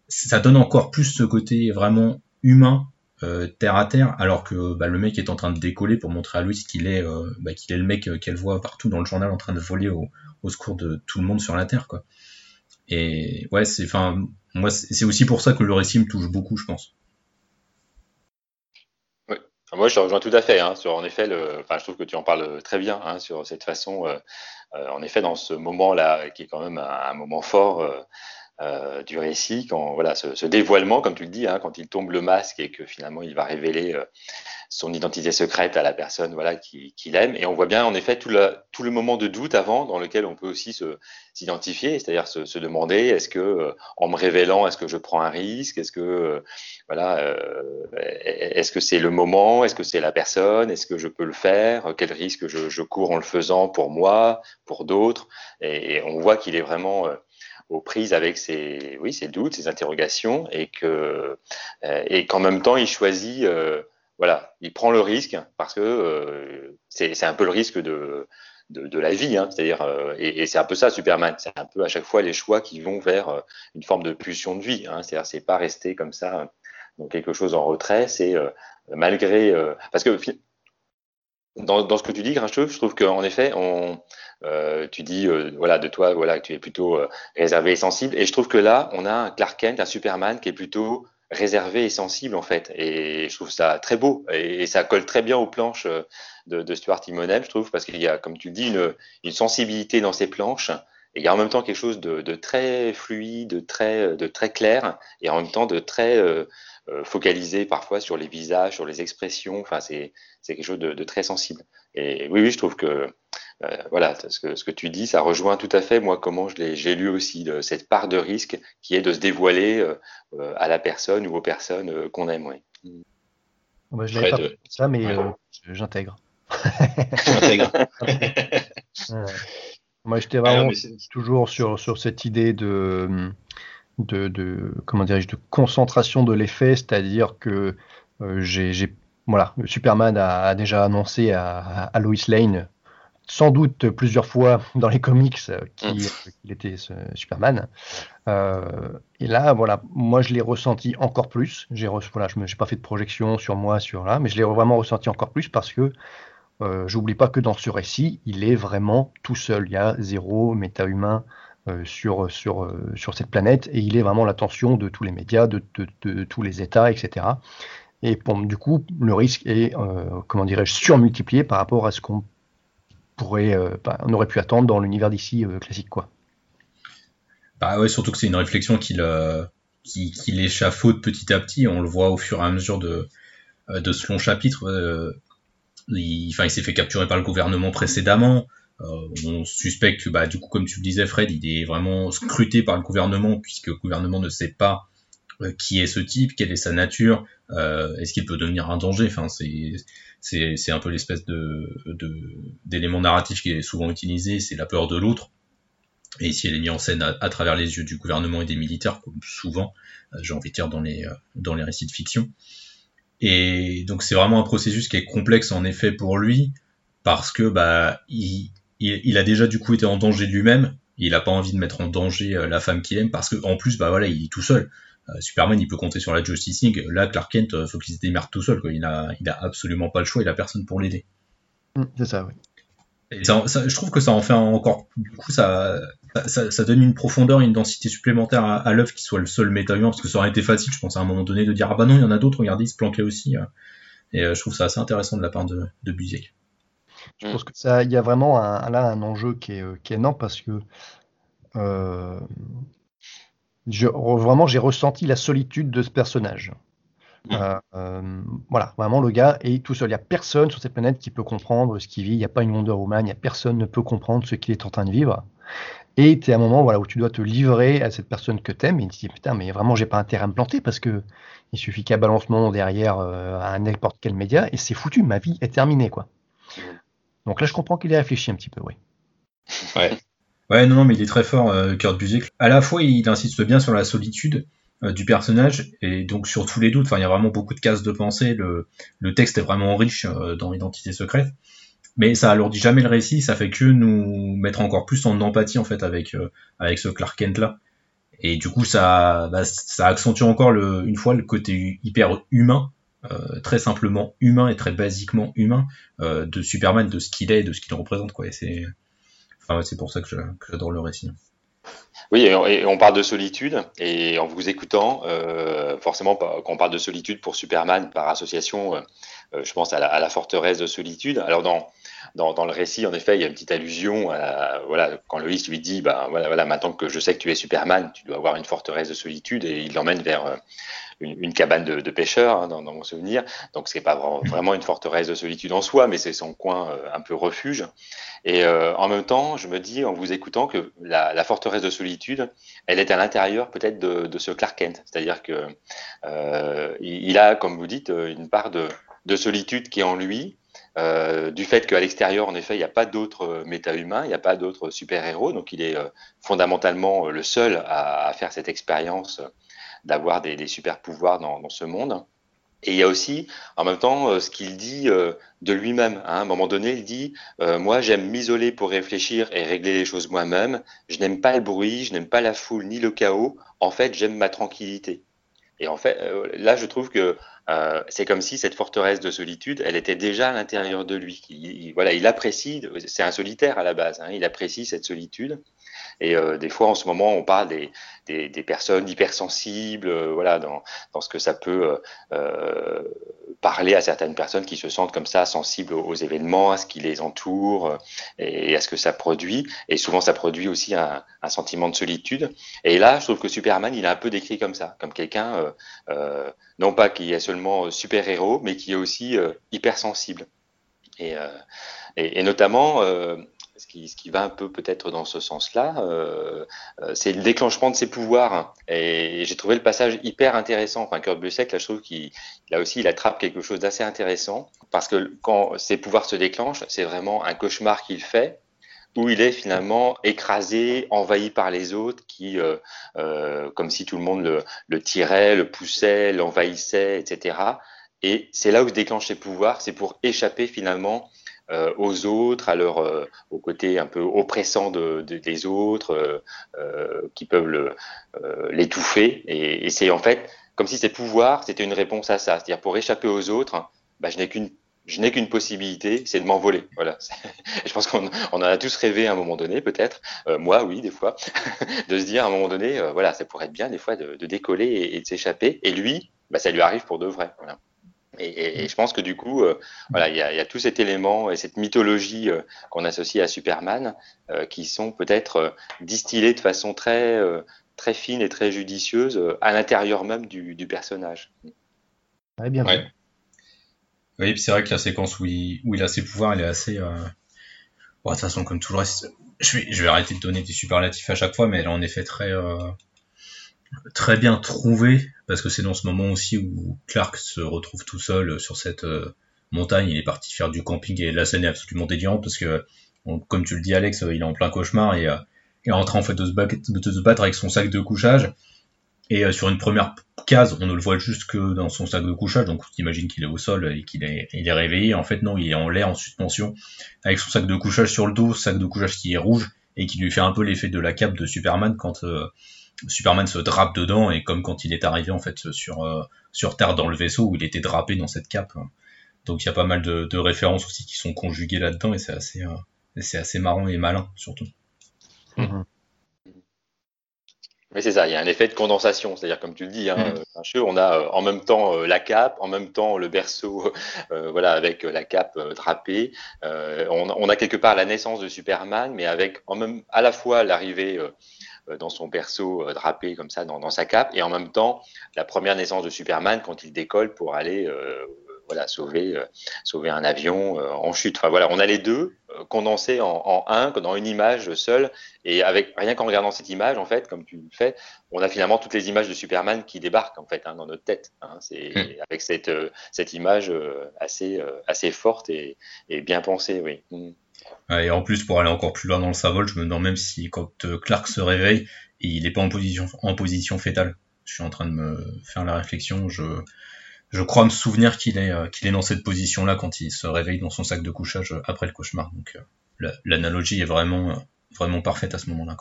ça donne encore plus ce côté vraiment humain, euh, terre à terre, alors que bah, le mec est en train de décoller pour montrer à Louis qu'il est, bah, qu'il est le mec qu'elle voit partout dans le journal en train de voler au, secours de tout le monde sur la terre, quoi. Et ouais, c'est, enfin, moi, c'est aussi pour ça que le récit me touche beaucoup, je pense. Moi, je rejoins tout à fait. Hein, sur, en effet, le, je trouve que tu en parles très bien hein, sur cette façon. en effet, dans ce moment-là, qui est quand même un, moment fort euh, du récit, quand voilà ce, dévoilement, comme tu le dis, hein, quand il tombe le masque et que finalement il va révéler euh, son identité secrète à la personne voilà qu'il qui aime, et on voit bien en effet tout le, tout le moment de doute avant dans lequel on peut aussi s'identifier, c'est-à-dire se, se, demander est-ce que euh, en me révélant, est-ce que je prends un risque, est-ce que voilà, est-ce que c'est le moment, est-ce que c'est la personne, est-ce que je peux le faire, quel risque je, je cours en le faisant pour moi, pour d'autres, et, et, on voit qu'il est vraiment aux prises avec ses, oui, ses doutes, ses interrogations, et que euh, et qu'en même temps il choisit, euh, voilà, il prend le risque parce que euh, c'est un peu le risque de de, la vie, hein, c'est-à-dire et, et c'est un peu ça Superman, c'est un peu à chaque fois les choix qui vont vers une forme de pulsion de vie, hein, c'est-à-dire c'est pas rester comme ça dans quelque chose en retrait, c'est malgré parce que dans, dans, ce que tu dis, Grincheux, je trouve qu'en effet, on, euh, tu dis euh, voilà de toi voilà que tu es plutôt euh, réservé et sensible. Et je trouve que là on a un Clark Kent un Superman qui est plutôt réservé et sensible en fait. Et je trouve ça très beau. Et, ça colle très bien aux planches de, de Stuart Immonen je trouve parce qu'il y a comme tu dis une, une sensibilité dans ces planches. Et il y a en même temps quelque chose de, très fluide de très de très clair et en même temps de très focalisé parfois sur les visages sur les expressions. Enfin c'est quelque chose de, de, très sensible. Et oui oui je trouve que euh, voilà, ce que, ce que tu dis, ça rejoint tout à fait, moi, comment j'ai lu aussi, de, cette part de risque qui est de se dévoiler euh, euh, à la personne ou aux personnes qu'on aime. Oui. Bah, je l'avais pas ça, mais j'intègre. j'intègre. Moi, j'étais vraiment toujours sur, sur cette idée de, de, de comment dirais-je, de concentration de l'effet, c'est-à-dire que j'ai, voilà, Superman a, déjà annoncé à, à Lois Lane sans doute plusieurs fois dans les comics euh, qu'il mm. était Superman. Euh, et là, voilà, moi je l'ai ressenti encore plus. J'ai voilà, je n'ai pas fait de projection sur moi, sur là, mais je l'ai vraiment ressenti encore plus parce que euh, j'oublie pas que dans ce récit, il est vraiment tout seul. Il y a zéro méta-humain euh, sur, sur, sur cette planète et il est vraiment l'attention de tous les médias, de, de, tous les États, etc. Et bon, du coup, le risque est, comment dirais-je, surmultiplié par rapport à ce qu'on euh, bah, on aurait pu attendre dans l'univers d'ici euh, classique, quoi. Bah ouais, surtout que c'est une réflexion qu'il euh, qui, qui échafaude petit à petit. On le voit au fur et à mesure de, de ce long chapitre. il, il s'est fait capturer par le gouvernement précédemment. Euh, on suspecte que, bah, du coup, comme tu le disais, Fred, il est vraiment scruté par le gouvernement puisque le gouvernement ne sait pas euh, qui est ce type, quelle est sa nature, euh, est-ce qu'il peut devenir un danger? Enfin, c'est un peu l'espèce d'élément narratif qui est souvent utilisé, c'est la peur de l'autre. Et ici, elle est mise en scène à, travers les yeux du gouvernement et des militaires, comme souvent, j'ai envie de dire dans les récits de fiction. Et donc c'est vraiment un processus qui est complexe en effet pour lui parce que bah il, il, a déjà du coup été en danger lui-même. Il a pas envie de mettre en danger euh, la femme qu'il aime parce que en plus bah voilà il est tout seul. Euh, Superman il peut compter sur la Justice League. Là Clark Kent euh, faut qu'il se démerde tout seul. Quoi. Il a il a absolument pas le choix. Il a personne pour l'aider. Mm, c'est ça oui. Et je trouve que ça en fait encore du coup ça ça, ça donne une profondeur, une densité supplémentaire à, à l'œuvre qui soit le seul méta parce que ça aurait été facile, je pense, à un moment donné de dire ah bah non, il y en a d'autres, regardez, ils se planquaient aussi. Et je trouve ça assez intéressant de la part de, de Busiek. Je pense que ça, il y a vraiment un, là un enjeu qui est, qui est énorme parce que euh, je, vraiment j'ai ressenti la solitude de ce personnage. Euh, euh, voilà, vraiment le gars est tout seul. Il n'y a personne sur cette planète qui peut comprendre ce qu'il vit. Il n'y a pas une Wonder Woman. Il n'y a personne ne peut comprendre ce qu'il est en train de vivre. Et tu es à un moment voilà, où tu dois te livrer à cette personne que tu aimes. Et tu te dis, putain, mais vraiment, j'ai pas intérêt à me planter parce que il suffit qu'à balance mon nom derrière à n'importe quel média et c'est foutu. Ma vie est terminée, quoi. Donc là, je comprends qu'il ait réfléchi un petit peu, oui. Ouais. Ouais, non, non, mais il est très fort, euh, Kurt Busiek. À la fois, il insiste bien sur la solitude euh, du personnage et donc sur tous les doutes. Enfin, il y a vraiment beaucoup de cases de pensée. Le, texte est vraiment riche euh, dans l'identité secrète. Mais ça alourdit jamais le récit, ça fait que nous mettre encore plus en empathie en fait avec ce Clark Kent là. Et du coup, ça bah, accentue encore une fois le côté hyper humain très simplement humain et très basiquement humain de Superman, de ce qu'il est, de ce qu'il représente. Quoi. Et c'est, enfin, c'est pour ça que, j'adore le récit. Oui, et on, parle de solitude, et en vous écoutant, euh, forcément, quand on parle de solitude pour Superman par association, je pense à la, forteresse de solitude. Alors, dans, dans, le récit, en effet, il y a une petite allusion à, voilà, quand Lois lui dit, bah, voilà, voilà, maintenant que je sais que tu es Superman, tu dois avoir une forteresse de solitude, et il l'emmène vers, une, cabane de, pêcheurs hein, dans, mon souvenir. Donc c'est pas vraiment, une forteresse de solitude en soi, mais c'est son coin euh, un peu refuge. Et euh, en même temps, je me dis en vous écoutant que la, forteresse de solitude, elle est à l'intérieur peut-être de, ce Clark Kent, c'est-à-dire que euh, il, a, comme vous dites, une part de, solitude qui est en lui. du fait qu'à l'extérieur, en effet, il n'y a pas d'autres méta-humains, il n'y a pas d'autres super-héros, donc il est fondamentalement le seul à faire cette expérience d'avoir des, super pouvoirs dans, ce monde. Et il y a aussi, en même temps, euh, ce qu'il dit euh, de lui-même. Hein. À un moment donné, il dit euh, Moi, j'aime m'isoler pour réfléchir et régler les choses moi-même. Je n'aime pas le bruit, je n'aime pas la foule ni le chaos. En fait, j'aime ma tranquillité. Et en fait, là, je trouve que c'est comme si cette forteresse de solitude, elle était déjà à l'intérieur de lui. Il, voilà, il apprécie, c'est un solitaire à la base, hein. il apprécie cette solitude. Et euh, des fois, en ce moment, on parle des, des, des personnes hypersensibles, euh, voilà, dans, dans, ce que ça peut euh, parler à certaines personnes qui se sentent comme ça sensibles aux, événements, à ce qui les entoure et à ce que ça produit. Et souvent, ça produit aussi un, un sentiment de solitude. Et là, je trouve que Superman, il est un peu décrit comme ça, comme quelqu'un, non pas qui est seulement super-héros, mais qui est aussi hypersensible. Et, et, et, notamment, ce qui, va un peu peut-être dans ce sens-là, euh, euh, c'est le déclenchement de ses pouvoirs. Et j'ai trouvé le passage hyper intéressant. Enfin, Kurt Busiek, là, je trouve qu'il là aussi, il attrape quelque chose d'assez intéressant. Parce que quand ses pouvoirs se déclenchent, c'est vraiment un cauchemar qu'il fait où il est finalement écrasé, envahi par les autres, qui, euh, comme si tout le monde le, le tirait, le poussait, l'envahissait, etc. Et c'est là où se déclenchent ses pouvoirs, c'est pour échapper finalement euh, aux autres, à leur, euh, au côté un peu oppressant de, des autres, euh, qui peuvent l'étouffer. Et, c'est en fait comme si ces pouvoirs, c'était une réponse à ça. C'est-à-dire pour échapper aux autres, bah, je n'ai qu'une je n'ai qu'une possibilité, c'est de m'envoler. Voilà. Je pense qu'on on en a tous rêvé à un moment donné, peut-être. moi, oui, des fois, de se dire à un moment donné, voilà, ça pourrait être bien des fois de, décoller et, de s'échapper. Et lui, bah, ça lui arrive pour de vrai. Et, je pense que du coup, euh, voilà, il y, a, tout cet élément et cette mythologie euh, qu'on associe à Superman euh, qui sont peut-être distillés de façon très, très fine et très judicieuse à l'intérieur même du, personnage. Ouais, bien. Oui, puis c'est vrai que la séquence où il, où il a ses pouvoirs, elle est assez. Euh... Bon, de toute façon, comme tout le reste, je vais, je vais arrêter de donner des superlatifs à chaque fois, mais elle est en effet très, euh... très bien trouvée, parce que c'est dans ce moment aussi où Clark se retrouve tout seul sur cette euh, montagne. Il est parti faire du camping et la scène est absolument délirante parce que, comme tu le dis, Alex, il est en plein cauchemar et euh, il est en train en fait de se, battre, avec son sac de couchage. Et euh, sur une première case, on ne le voit juste que dans son sac de couchage, donc t'imagines qu'il est au sol et qu'il est, il est réveillé. En fait, non, il est en l'air, en suspension, avec son sac de couchage sur le dos, sac de couchage qui est rouge, et qui lui fait un peu l'effet de la cape de Superman quand euh, Superman se drape dedans, et comme quand il est arrivé en fait sur, euh, sur Terre dans le vaisseau où il était drapé dans cette cape. Donc il y a pas mal de, de références aussi qui sont conjuguées là-dedans, et c'est assez, c'est assez marrant et malin surtout. Mmh. Oui, c'est ça, il y a un effet de condensation, c'est-à-dire comme tu le dis, hein, mm. on a euh, en même temps euh, la cape, en même temps le berceau, euh, voilà, avec la cape drapée. On, a quelque part la naissance de Superman, mais avec en même à la fois l'arrivée dans son berceau drapé comme ça dans, dans, sa cape, et en même temps la première naissance de Superman quand il décolle pour aller voilà, sauver, euh, sauver un avion euh, en chute. Enfin voilà, on a les deux euh, condensés en, en, un, dans une image seule, et avec rien qu'en regardant cette image, en fait, comme tu le fais, on a finalement toutes les images de Superman qui débarquent en fait hein, dans notre tête. Hein. c'est hmm. avec cette, cette image assez, assez forte et, et bien pensée, oui. Hmm. Et en plus, pour aller encore plus loin dans le savol, je me demande même si quand Clark se réveille, il n'est pas en position, en position fétale. Je suis en train de me faire la réflexion. Je, je crois me souvenir qu'il est, euh, qu'il est dans cette position-là quand il se réveille dans son sac de couchage euh, après le cauchemar. Donc euh, l'analogie est vraiment, vraiment parfaite à ce moment-là.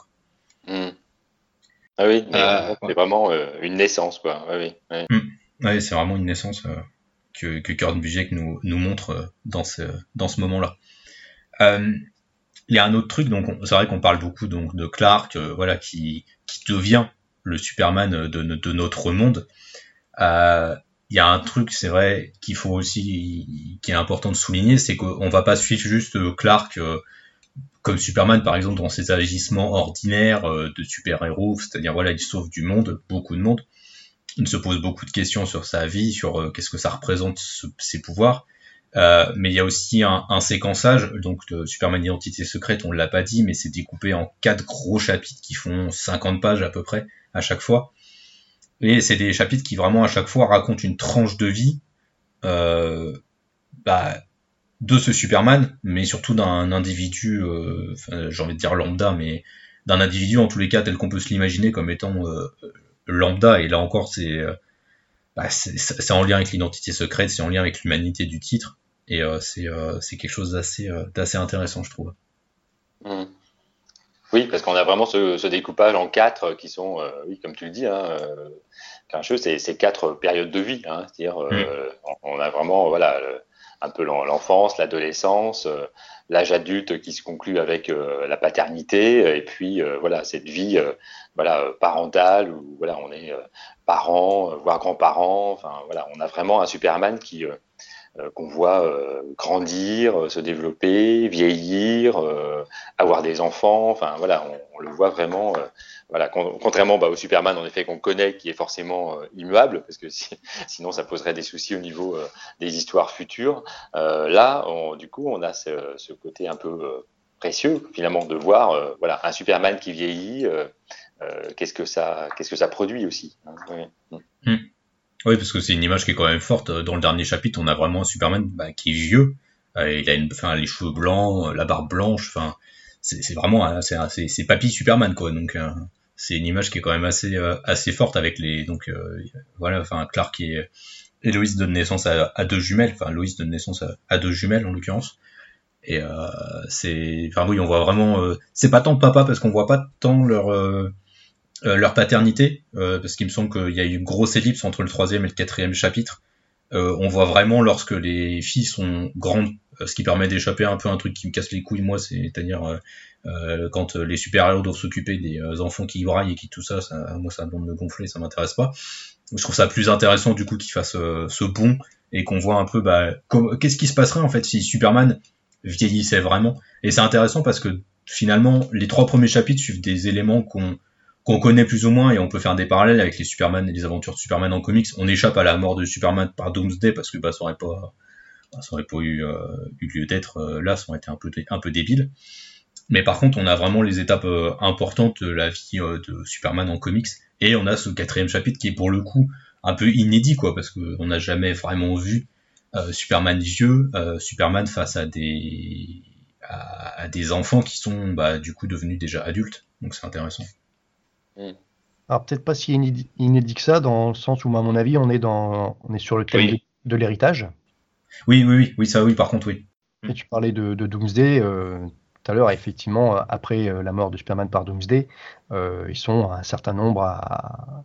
Ah oui, c'est vraiment une naissance, quoi. oui, hmm. c'est vraiment une naissance que, que Kurt Busiek nous, nous montre dans ce, dans ce moment-là. Il y a un autre truc, donc c'est vrai qu'on parle beaucoup donc de Clark, voilà, qui, qui devient le Superman de, notre monde. Euh, il y a un truc, c'est vrai, qu'il faut aussi, qui est important de souligner, c'est qu'on va pas suivre juste euh, Clark euh, comme Superman, par exemple, dans ses agissements ordinaires euh, de super-héros, c'est-à-dire, voilà, il sauve du monde, beaucoup de monde. Il se pose beaucoup de questions sur sa vie, sur qu'est-ce que ça représente, ses pouvoirs. Mais il y a aussi un, séquençage, donc de Superman Identité Secrète, on l'a pas dit, mais c'est découpé en quatre gros chapitres qui font 50 pages à peu près à chaque fois. Et c'est des chapitres qui vraiment à chaque fois racontent une tranche de vie euh, bah, de ce Superman, mais surtout d'un individu, euh, j'ai envie de dire lambda, mais d'un individu en tous les cas tel qu'on peut se l'imaginer comme étant euh, lambda. Et là encore, bah, c'est en lien avec l'identité secrète, c'est en lien avec l'humanité du titre, et c'est quelque chose d'assez intéressant, je trouve. Mmh. Oui, parce qu'on a vraiment ce, découpage en quatre qui sont, euh, oui, comme tu le dis, hein, euh, c'est quatre périodes de vie. Hein, C'est-à-dire, euh, mm. on a vraiment, voilà, un peu l'enfance, l'adolescence, l'âge adulte qui se conclut avec la paternité, et puis voilà cette vie, voilà parentale où voilà on est parents, voire grands-parents. Enfin voilà, on a vraiment un Superman qui euh, qu'on voit euh, grandir, euh, se développer, vieillir, avoir des enfants. Enfin voilà, on, le voit vraiment. voilà, contrairement bah, au Superman en effet qu'on connaît, qui est forcément immuable, parce que sinon ça poserait des soucis au niveau des histoires futures. là, du coup, on a ce, côté un peu précieux finalement de voir voilà un Superman qui vieillit. qu'est-ce que ça, qu'est-ce que ça produit aussi. Hein, mmh. Oui, parce que c'est une image qui est quand même forte. Dans le dernier chapitre, on a vraiment un Superman bah, qui est vieux. Euh, il a une, enfin, les cheveux blancs, euh, la barbe blanche. Enfin, c'est vraiment, c'est papy Superman quoi. Donc, euh, c'est une image qui est quand même assez, assez forte avec les, donc voilà, enfin Clark et, et Lois donnent naissance à, deux jumelles. Enfin, Lois donne naissance à, deux jumelles en l'occurrence. Et c'est, enfin oui, on voit vraiment, c'est pas tant papa parce qu'on voit pas tant leur euh, leur paternité, euh, parce qu'il me semble qu'il y a eu une grosse ellipse entre le troisième et le quatrième chapitre. Euh, on voit vraiment lorsque les filles sont grandes, ce qui permet d'échapper un peu à un truc qui me casse les couilles, moi, c'est-à-dire quand les super-héros doivent s'occuper des enfants qui braillent et qui tout ça, ça moi ça me gonfler, ça m'intéresse pas. Je trouve ça plus intéressant du coup qu'ils fassent ce bond et qu'on voit un peu bah, qu'est-ce qui se passerait en fait si Superman vieillissait vraiment. Et c'est intéressant parce que finalement les trois premiers chapitres suivent des éléments qu'on qu'on connaît plus ou moins et on peut faire des parallèles avec les Superman et les aventures de Superman en comics. On échappe à la mort de Superman par Doomsday parce que bah ça aurait pas ça aurait pas eu, eu lieu d'être là, ça aurait été un peu, débile. Mais par contre, on a vraiment les étapes importantes de la vie de Superman en comics, et on a ce quatrième chapitre qui est pour le coup un peu inédit, quoi, parce qu'on n'a jamais vraiment vu Superman vieux, Superman face à des des enfants qui sont bah, du coup devenus déjà adultes. Donc c'est intéressant. Mm. Alors peut-être pas si inédit que ça, dans le sens où à mon avis on est dans on est sur le thème de, l'héritage. Oui, oui, oui, oui, ça oui, par contre oui. Et tu parlais de, Doomsday euh, tout à l'heure, effectivement, après euh, la mort de Superman par Doomsday, euh, ils sont un certain nombre à,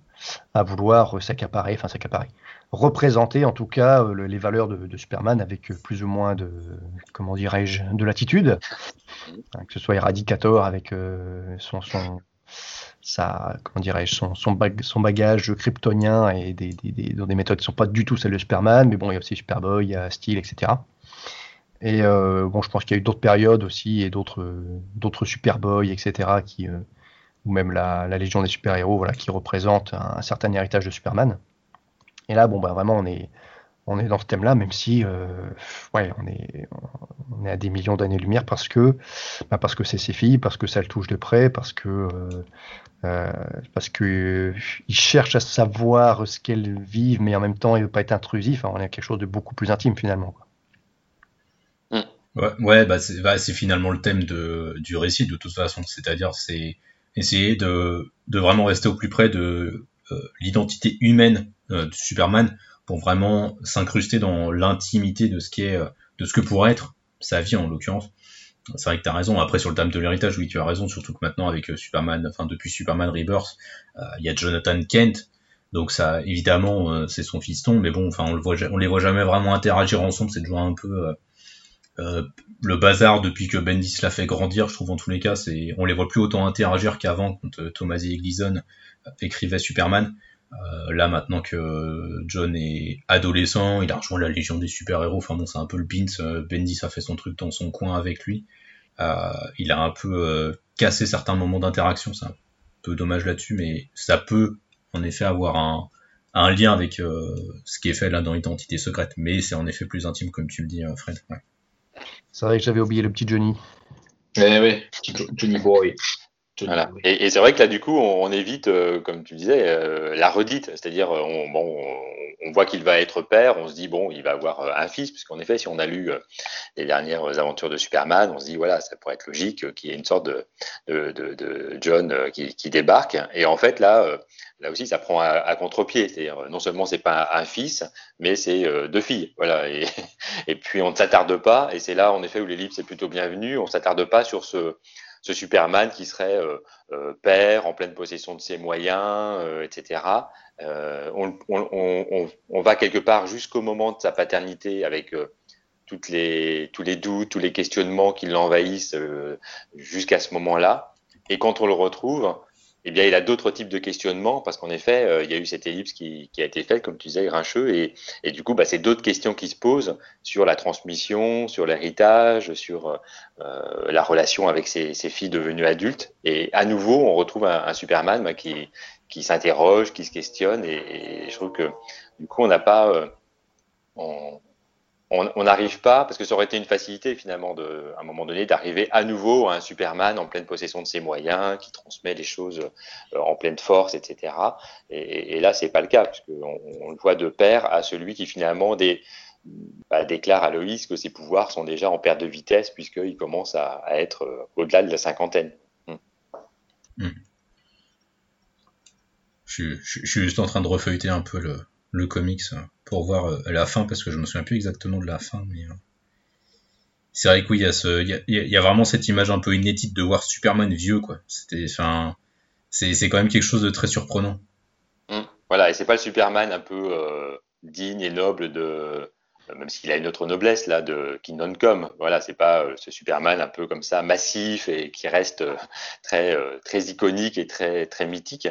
à vouloir s'accaparer, enfin s'accaparer, représenter en tout cas euh, les valeurs de, Superman avec plus ou moins de, comment dirais-je, de latitude, hein, que ce soit Eradicator avec euh, son, son sa, comment dirais-je, son, bagage kryptonien et des, des, dans des méthodes qui ne sont pas du tout celles de Superman, mais bon, il y a aussi Superboy, il y a Steel, etc. Et euh, bon, je pense qu'il y a eu d'autres périodes aussi et d'autres, Superboy, etc. qui, ou même la, Légion des super-héros, voilà, qui représente un, certain héritage de Superman. Et là, bon, bah, vraiment, on est, on est dans ce thème-là, même si, euh, ouais, on est, on est à des millions d'années-lumière parce que, bah, parce que c'est ses filles, parce que ça le touche de près, parce que, euh, euh, parce que cherche à savoir ce qu'elles vivent, mais en même temps, il veut pas être intrusif. on est quelque chose de beaucoup plus intime finalement. Mm. Ouais, bah, bah c'est finalement le thème de, du récit de toute façon. C'est-à-dire, c'est essayer de, de vraiment rester au plus près de l'identité humaine de Superman pour vraiment s'incruster dans l'intimité de ce qui est, euh, de ce que pourrait être sa vie en l'occurrence. C'est vrai que tu as raison. Après, sur le thème de l'héritage, oui, tu as raison. Surtout que maintenant, avec Superman, enfin, depuis Superman Rebirth, il y a Jonathan Kent. Donc, ça, évidemment, c'est son fiston. Mais bon, enfin, on le voit, on les voit jamais vraiment interagir ensemble. C'est toujours un peu euh, le bazar depuis que Bendis l'a fait grandir, je trouve en tous les cas, c'est on les voit plus autant interagir qu'avant quand euh, Thomas et Gleason écrivaient Superman. Euh, là maintenant que John est adolescent, il a rejoint la Légion des super-héros, enfin bon c'est un peu le Beans, Bendis a fait son truc dans son coin avec lui. il a un peu cassé certains moments d'interaction, c'est un peu dommage là-dessus, mais ça peut en effet avoir un, un lien avec ce qui est fait là dans Identité secrète, mais c'est en effet plus intime comme tu le dis Fred. Ouais. C'est vrai que j'avais oublié le petit Johnny. Eh oui, Johnny Boy. Voilà. Et, c'est vrai que là, du coup, on, évite, euh, comme tu disais, euh, la redite. C'est-à-dire, euh, on, bon, on, voit qu'il va être père, on se dit, bon, il va avoir un fils, puisqu'en effet, si on a lu les dernières aventures de Superman, on se dit, voilà, ça pourrait être logique qu'il y ait une sorte de, de, de, de John qui, qui, débarque. Et en fait, là, là aussi, ça prend à, contre-pied. C'est-à-dire, non seulement c'est pas un, fils, mais c'est deux filles. Voilà. Et, et puis, on ne s'attarde pas, et c'est là, en effet, où l'ellipse est plutôt bienvenue, on ne s'attarde pas sur ce, ce Superman qui serait euh, euh, père, en pleine possession de ses moyens, etc. On, on, on, on, va quelque part jusqu'au moment de sa paternité avec toutes les, tous les doutes, tous les questionnements qui l'envahissent jusqu'à ce moment-là. Et quand on le retrouve, eh bien, il a d'autres types de questionnements parce qu'en effet, euh, il y a eu cette ellipse qui, a été faite, comme tu disais, Grincheux, et, et du coup, bah, c'est d'autres questions qui se posent sur la transmission, sur l'héritage, sur euh, la relation avec ses, filles devenues adultes. Et à nouveau, on retrouve un, Superman bah, qui, qui s'interroge, qui se questionne, et, je trouve que du coup, on n'a pas, euh, n'arrive pas, parce que ça aurait été une facilité finalement, à un moment donné, d'arriver à nouveau à un Superman en pleine possession de ses moyens, qui transmet les choses euh, en pleine force, etc. Et, et là, c'est pas le cas, puisqu'on on le voit de pair à celui qui finalement bah, déclare à Loïs que ses pouvoirs sont déjà en perte de vitesse, puisqu'il commence à, être euh, au-delà de la cinquantaine. Hmm. Hmm. Je, je, suis juste en train de refeuilleter un peu le, le comics pour voir euh, la fin parce que je me souviens plus exactement de la fin mais euh, c'est vrai que oui il y a ce il y a, vraiment cette image un peu inédite de voir Superman vieux quoi c'était enfin c'est c'est quand même quelque chose de très surprenant mmh. voilà et c'est pas le Superman un peu euh, digne et noble de euh, même s'il a une autre noblesse là de Kingdom Come. Voilà, c'est pas euh, ce Superman un peu comme ça massif et qui reste euh, très très iconique et très très mythique.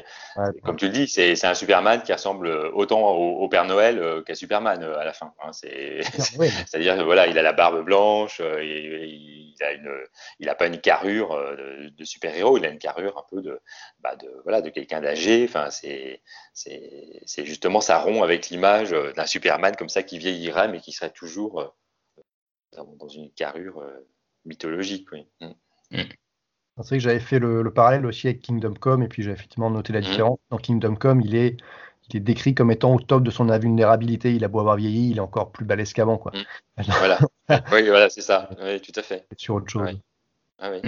comme tu le dis, c'est un Superman qui ressemble autant au, Père Noël qu'à Superman à la fin. Hein. c'est à dire voilà, il a la barbe blanche, il a une il a pas une carrure de, super héros, il a une carrure un peu de bah de voilà de quelqu'un d'âgé. Enfin c'est c'est justement ça rompt avec l'image d'un Superman comme ça qui vieillirait mais qui serait toujours euh, dans une carrure mythologique. Oui. Mm. Mm. C'est vrai que j'avais fait le, parallèle aussi avec Kingdom Come et puis j'ai effectivement noté la mm. différence. Dans Kingdom Come, il est, il est décrit comme étant au top de son invulnérabilité. Il a beau avoir vieilli, il est encore plus balèze qu'avant. Quoi. voilà, oui, voilà c'est ça. Oui, tout à fait. Sur autre chose. Ah, oui.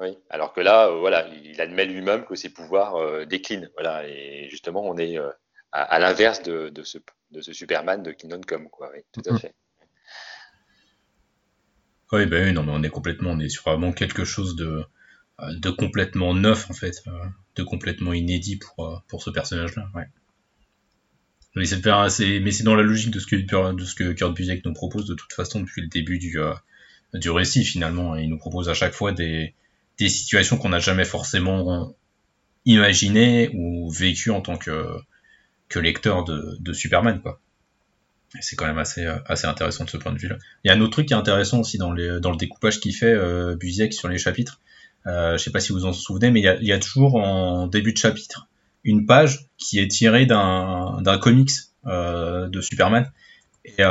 oui. Alors que là, voilà, il admet lui-même que ses pouvoirs déclinent. Voilà, et justement, on est à, l'inverse de, de, ce, de ce Superman de Kingdom Come. Quoi. Oui, tout à fait. Oui, ben non, mais on est complètement, on est sur vraiment quelque chose de, de complètement neuf en fait, euh, de complètement inédit pour, euh, pour ce personnage-là. Ouais. Mais c'est mais c'est dans la logique de ce que de ce que Kurt Busiek nous propose de toute façon depuis le début du euh, du récit finalement. Il nous propose à chaque fois des, des situations qu'on n'a jamais forcément imaginées ou vécues en tant que que lecteur de, Superman quoi c'est quand même assez, euh, assez intéressant de ce point de vue-là. Il y a un autre truc qui est intéressant aussi dans, le découpage qu'il fait euh, sur les chapitres. Euh, je sais pas si vous en souvenez, mais il y, a, toujours en début de chapitre une page qui est tirée d'un, comics euh, de Superman. Et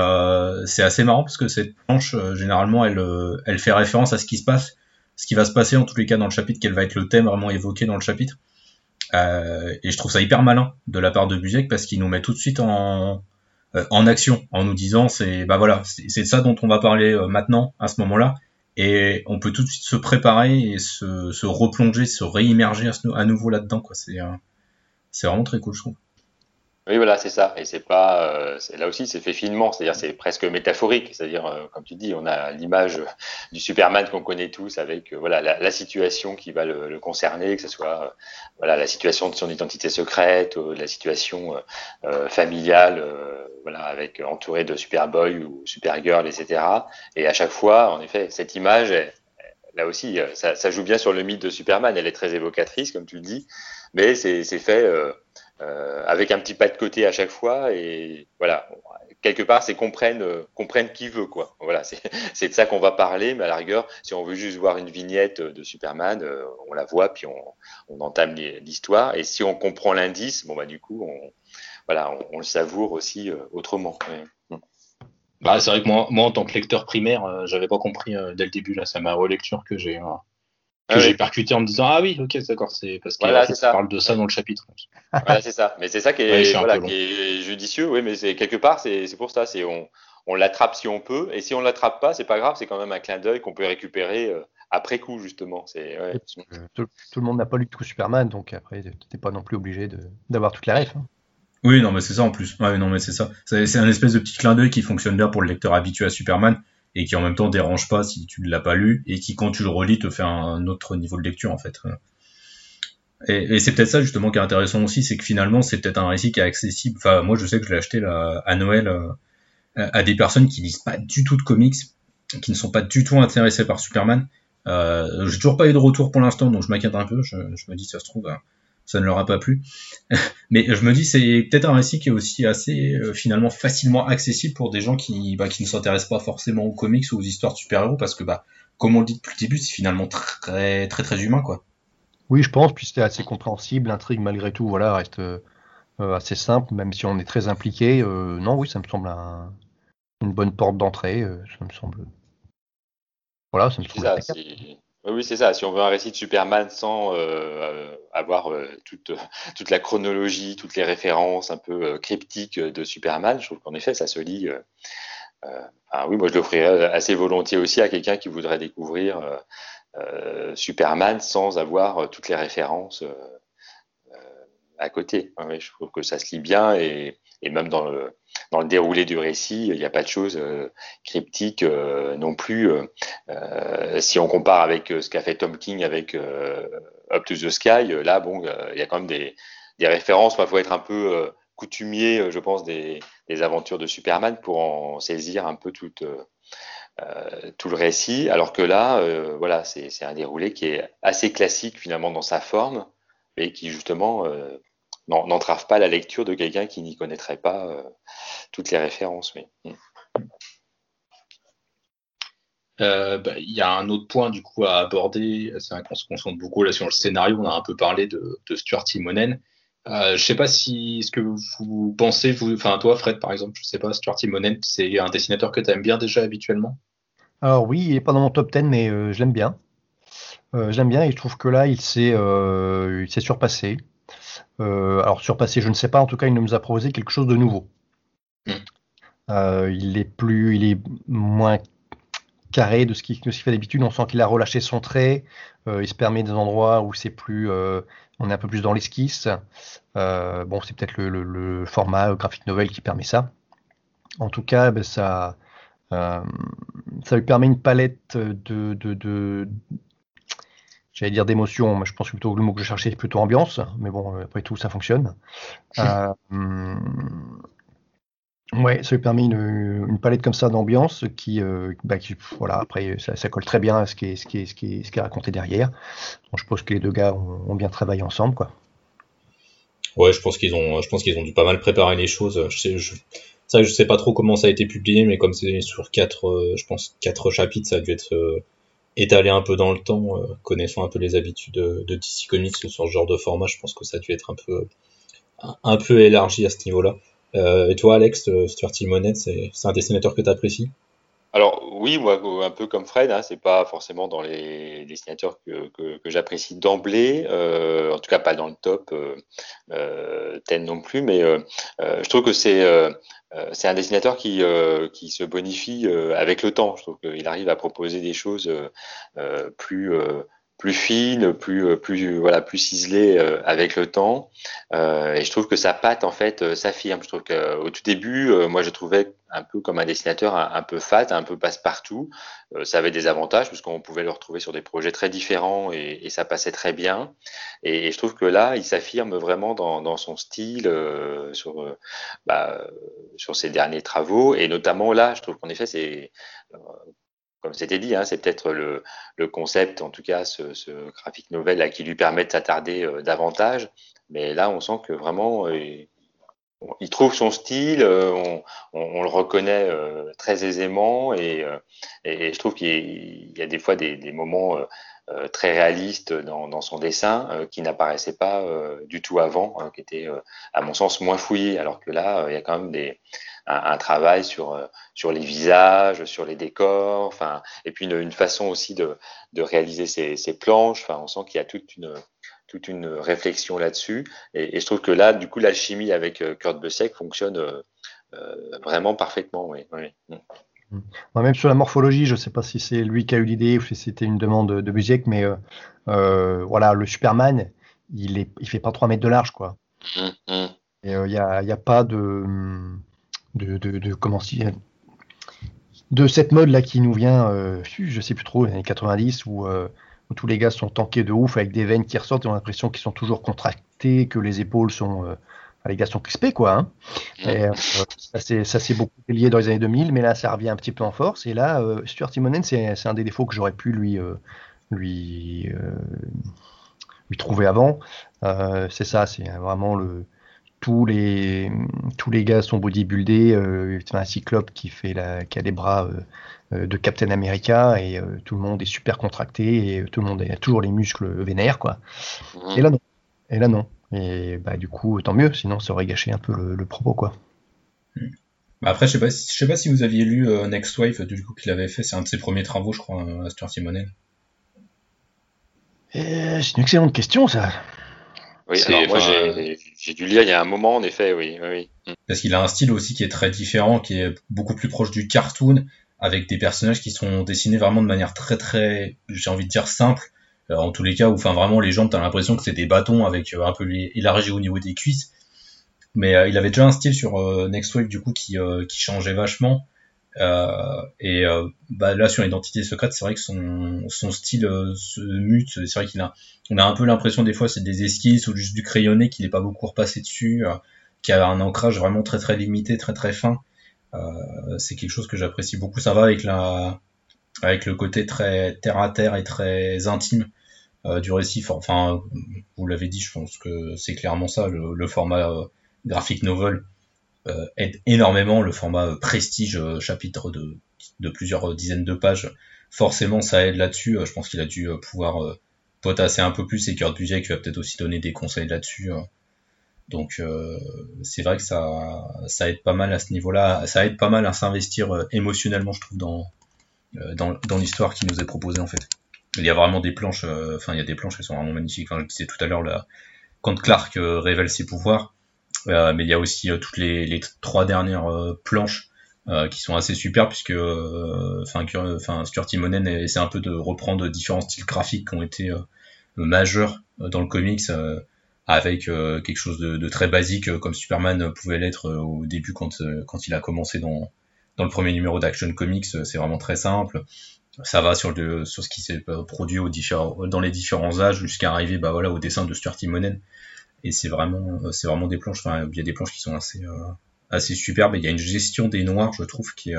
c'est assez marrant parce que cette planche, généralement, elle, elle fait référence à ce qui se passe, ce qui va se passer en tous les cas dans le chapitre, quel va être le thème vraiment évoqué dans le chapitre. Et je trouve ça hyper malin de la part de Buziek parce qu'il nous met tout de suite en, euh, en action, en nous disant c'est bah voilà, c'est ça dont on va parler euh, maintenant à ce moment-là, et on peut tout de suite se préparer et se, se replonger, se réimmerger à, nouveau là-dedans quoi. C'est euh, c'est vraiment très cool je trouve. Oui, voilà, c'est ça. Et c'est pas, euh, là aussi, c'est fait finement, c'est-à-dire c'est presque métaphorique. C'est-à-dire, euh, comme tu dis, on a l'image du Superman qu'on connaît tous avec euh, voilà la, la, situation qui va le, le, concerner, que ce soit voilà la situation de son identité secrète, la situation familiale, voilà avec entouré de Superboy ou Supergirl, etc. Et à chaque fois, en effet, cette image, là aussi, ça, ça, joue bien sur le mythe de Superman. Elle est très évocatrice, comme tu le dis, mais c'est fait euh, avec un petit pas de côté à chaque fois. Et voilà, quelque part, c'est qu'on prenne, euh, qui veut, quoi. Voilà, c'est de ça qu'on va parler, mais à la rigueur, si on veut juste voir une vignette de Superman, euh, on la voit, puis on, on entame l'histoire. Et si on comprend l'indice, bon bah du coup, on, voilà, on, le savoure aussi autrement. Bah, c'est vrai que moi, moi, en tant que lecteur primaire, j'avais pas compris dès le début. Là, c'est ma relecture que j'ai que j'ai percuté en me disant ah oui ok d'accord c'est parce qu'il parle de ça dans le chapitre. Voilà c'est ça. Mais c'est ça qui est, voilà, qui est judicieux oui mais c'est quelque part c'est pour ça c'est on, on l'attrape si on peut et si on l'attrape pas c'est pas grave c'est quand même un clin d'œil qu'on peut récupérer euh, après coup justement c'est ouais. tout, le monde n'a pas lu tout Superman donc après t'es pas non plus obligé d'avoir toutes les refs hein. oui non mais c'est ça en plus. Ouais, non mais c'est ça. C'est un espèce de petit clin d'œil qui fonctionne bien pour le lecteur habitué à Superman et qui en même temps dérange pas si tu ne l'as pas lu et qui quand tu le relis te fait un autre niveau de lecture en fait. Et, c'est peut-être ça justement qui est intéressant aussi, c'est que finalement c'est peut-être un récit qui est accessible. Enfin moi je sais que je l'ai acheté à Noël euh, à des personnes qui lisent pas du tout de comics, qui ne sont pas du tout intéressées par Superman. Euh, J'ai toujours pas eu de retour pour l'instant, donc je m'inquiète un peu. Je, je, me dis ça se trouve euh, ça ne leur a pas plu. Mais je me dis c'est peut-être un récit qui est aussi assez euh, finalement facilement accessible pour des gens qui, bah, qui ne s'intéressent pas forcément aux comics ou aux histoires de super-héros parce que bah comme on le dit depuis le début, c'est finalement très très très humain quoi. Oui, je pense, puis c'était assez compréhensible, l'intrigue malgré tout, voilà, reste euh, assez simple, même si on est très impliqué. Euh, non, oui, ça me semble une bonne porte d'entrée, ça me semble. Voilà, ça me semble. Oui, c'est ça. Si on veut un récit de Superman sans euh, euh, avoir euh, toute, la chronologie, toutes les références un peu cryptiques de Superman, je trouve qu'en effet, ça se lit. Ah oui, moi, je l'offrirais assez volontiers aussi à quelqu'un qui voudrait découvrir Superman sans avoir toutes les références à côté. Je trouve que ça se lit bien et même dans le, dans le déroulé du récit, il n'y a pas de choses euh, cryptiques euh, non plus. Euh, si on compare avec ce qu'a fait Tom King avec Up to the Sky, là, bon, il y a quand même des, références. Il faut être un peu coutumier, je pense, des, aventures de Superman pour en saisir un peu tout, tout le récit. Alors que là, voilà, c'est un déroulé qui est assez classique finalement dans sa forme, et qui justement n'entrave pas la lecture de quelqu'un qui n'y connaîtrait pas euh, toutes les références. Oui. Mm. Euh, bah, il y a un autre point du coup à aborder, c'est qu'on se concentre beaucoup là sur le scénario, on a un peu parlé de, de Stuart Timonen. Euh, je sais pas si ce que vous pensez, vous, enfin toi Fred par exemple, je sais pas, Stuart Timonen, c'est un dessinateur que tu aimes bien déjà habituellement? Alors oui, il n'est pas dans mon top 10, mais je l'aime bien. J'aime bien et je trouve que là, il s'est surpassé. Alors surpassé, je ne sais pas, en tout cas, il nous a proposé quelque chose de nouveau. Hmm. il est plus, il est moins carré de ce qu'il fait d'habitude. On sent qu'il a relâché son trait. Euh, il se permet des endroits où c'est plus, euh, on est un peu plus dans l'esquisse. Euh, bon, c'est peut-être le, format graphique novel qui permet ça. En tout cas, ben, ça, ça lui permet une palette de, de, j'allais dire d'émotions, mais je pense que plutôt le mot que je cherchais c'est plutôt ambiance. Mais bon, après tout, ça fonctionne. Ouais, ça lui permet une, palette comme ça d'ambiance qui, euh, bah, voilà, après ça, colle très bien à ce qui est, ce qui est, ce qui est, ce qui est raconté derrière. je pense que les deux gars ont, bien travaillé ensemble, quoi. Ouais, je pense qu'ils ont, je pense qu'ils ont dû pas mal préparer les choses. Je sais, je, ça, je sais pas trop comment ça a été publié, mais comme c'est sur quatre, euh, je pense quatre chapitres, ça a dû être euh, étalé un peu dans le temps, connaissant un peu les habitudes de, de DC Comics sur ce genre de format. Je pense que ça a dû être un peu, un peu élargi à ce niveau-là. Euh, et toi, Alex, euh, Stuart Timonet, c'est un dessinateur que tu apprécies alors oui, moi un peu comme Fred, hein, c'est pas forcément dans les dessinateurs que, j'apprécie d'emblée, euh, en tout cas pas dans le top euh, ten non plus, mais je trouve que c'est un dessinateur qui se bonifie avec le temps. Je trouve qu'il arrive à proposer des choses plus plus fine, plus euh, plus voilà plus ciselée euh, avec le temps. Euh, et je trouve que sa patte en fait s'affirme. Je trouve qu'au tout début, moi je trouvais un peu comme un dessinateur un, peu fat, un peu passe-partout. ça avait des avantages puisqu'on pouvait le retrouver sur des projets très différents et, ça passait très bien. Et, je trouve que là, il s'affirme vraiment dans, dans, son style sur bah, sur ses derniers travaux et notamment là, je trouve qu'en effet c'est comme c'était dit, hein, c'est peut-être le, concept, en tout cas ce, graphique novel qui lui permet de s'attarder euh, davantage. Mais là, on sent que vraiment, euh, il trouve son style, euh, on, le reconnaît très aisément, et, je trouve qu'il y a des fois des, moments très réalistes dans, son dessin qui n'apparaissaient pas du tout avant, hein, qui étaient, à mon sens, moins fouillés, alors que là, il y a quand même des un, travail sur, euh, sur les visages, sur les décors, enfin, et puis une, façon aussi de, de réaliser ces, ces planches. Enfin, on sent qu'il y a toute une, toute une réflexion là-dessus. Et, je trouve que là, du coup, l'alchimie avec euh, Kurt Busiek fonctionne euh, vraiment parfaitement. Oui, oui. Mm. même sur la morphologie, je ne sais pas si c'est lui qui a eu l'idée ou si c'était une demande de, Busiek, mais voilà, le Superman, il il fait pas 3 mètres de large, quoi. Mm, mm. Et il n'y a, pas de de, de, de comment de cette mode là qui nous vient, euh, je sais plus trop, les années 90 où, euh, où, tous les gars sont tankés de ouf avec des veines qui ressortent et on a l'impression qu'ils sont toujours contractés, que les épaules sont, euh, les gars sont crispés quoi. Hein. Et, ça c'est beaucoup lié dans les années 2000, mais là ça revient un petit peu en force. Et là, Stuart Timonen, c'est un des défauts que j'aurais pu lui lui lui trouver avant. c'est ça, c'est vraiment le tous les, tous les gars sont bodybuildés. Euh, c'est un cyclope qui, fait la, qui a les bras euh, euh, de Captain America et tout le monde est super contracté et tout le monde a toujours les muscles vénères. Quoi. Et là, non. Et là, non. Et bah, du coup, tant mieux, sinon ça aurait gâché un peu le, propos. Quoi. Bah, après, je sais pas, si, je sais pas si vous aviez lu Next Wave, du coup, qu'il avait fait. C'est un de ses premiers travaux, je crois, à Stuart Simonel. C'est une excellente question, ça. Oui, alors moi j'ai dû lire il y a un moment, en effet, oui. oui. Mm. Parce qu'il a un style aussi qui est très différent, qui est beaucoup plus proche du cartoon, avec des personnages qui sont dessinés vraiment de manière très très, j'ai envie de dire simple. Euh, en tous les cas, où vraiment les jambes, t'as l'impression que c'est des bâtons avec euh, un peu élargi au niveau des cuisses. Mais euh, il avait déjà un style sur Next Wave du coup qui changeait vachement. Euh, et euh, bah, là sur l'identité secrète, c'est vrai que son, son style euh, se mute. C'est vrai qu'il a, on a un peu l'impression des fois c'est des esquisses ou juste du crayonné qu'il n'est pas beaucoup repassé dessus, qui a un ancrage vraiment très très limité, très très fin. c'est quelque chose que j'apprécie beaucoup. Ça va avec la, avec le côté très terre à terre et très intime du récit. Enfin, vous l'avez dit, je pense que c'est clairement ça le, le format graphique novel aide énormément le format euh, prestige euh, chapitre de, de plusieurs dizaines de pages. Forcément, ça aide là-dessus. je pense qu'il a dû pouvoir potasser un peu plus et Kurt Busiek qui va peut-être aussi donner des conseils là-dessus. Donc c'est vrai que ça, ça aide pas mal à ce niveau-là. Ça aide pas mal à s'investir émotionnellement, je trouve, dans, dans, dans l'histoire qui nous est proposée en fait. Il y a vraiment des planches, enfin il y a des planches qui sont vraiment magnifiques. Enfin, je disais tout à l'heure quand Clark révèle ses pouvoirs, mais il y a aussi toutes les, les, trois dernières planches qui sont assez super puisque enfin enfin Stuart Timonen essaie un peu de reprendre différents styles graphiques qui ont été majeurs dans le comics avec euh, quelque chose de, très basique euh, comme Superman pouvait l'être euh, au début quand, quand il a commencé dans, dans le premier numéro d'Action Comics. C'est vraiment très simple. Ça va sur, le, sur ce qui s'est produit au dans les différents âges jusqu'à arriver bah, voilà, au dessin de Stuart Timonen. Et c'est vraiment, c'est vraiment des planches. Enfin, il y a des planches qui sont assez, assez superbes. il y a une gestion des noirs, je trouve, qui est,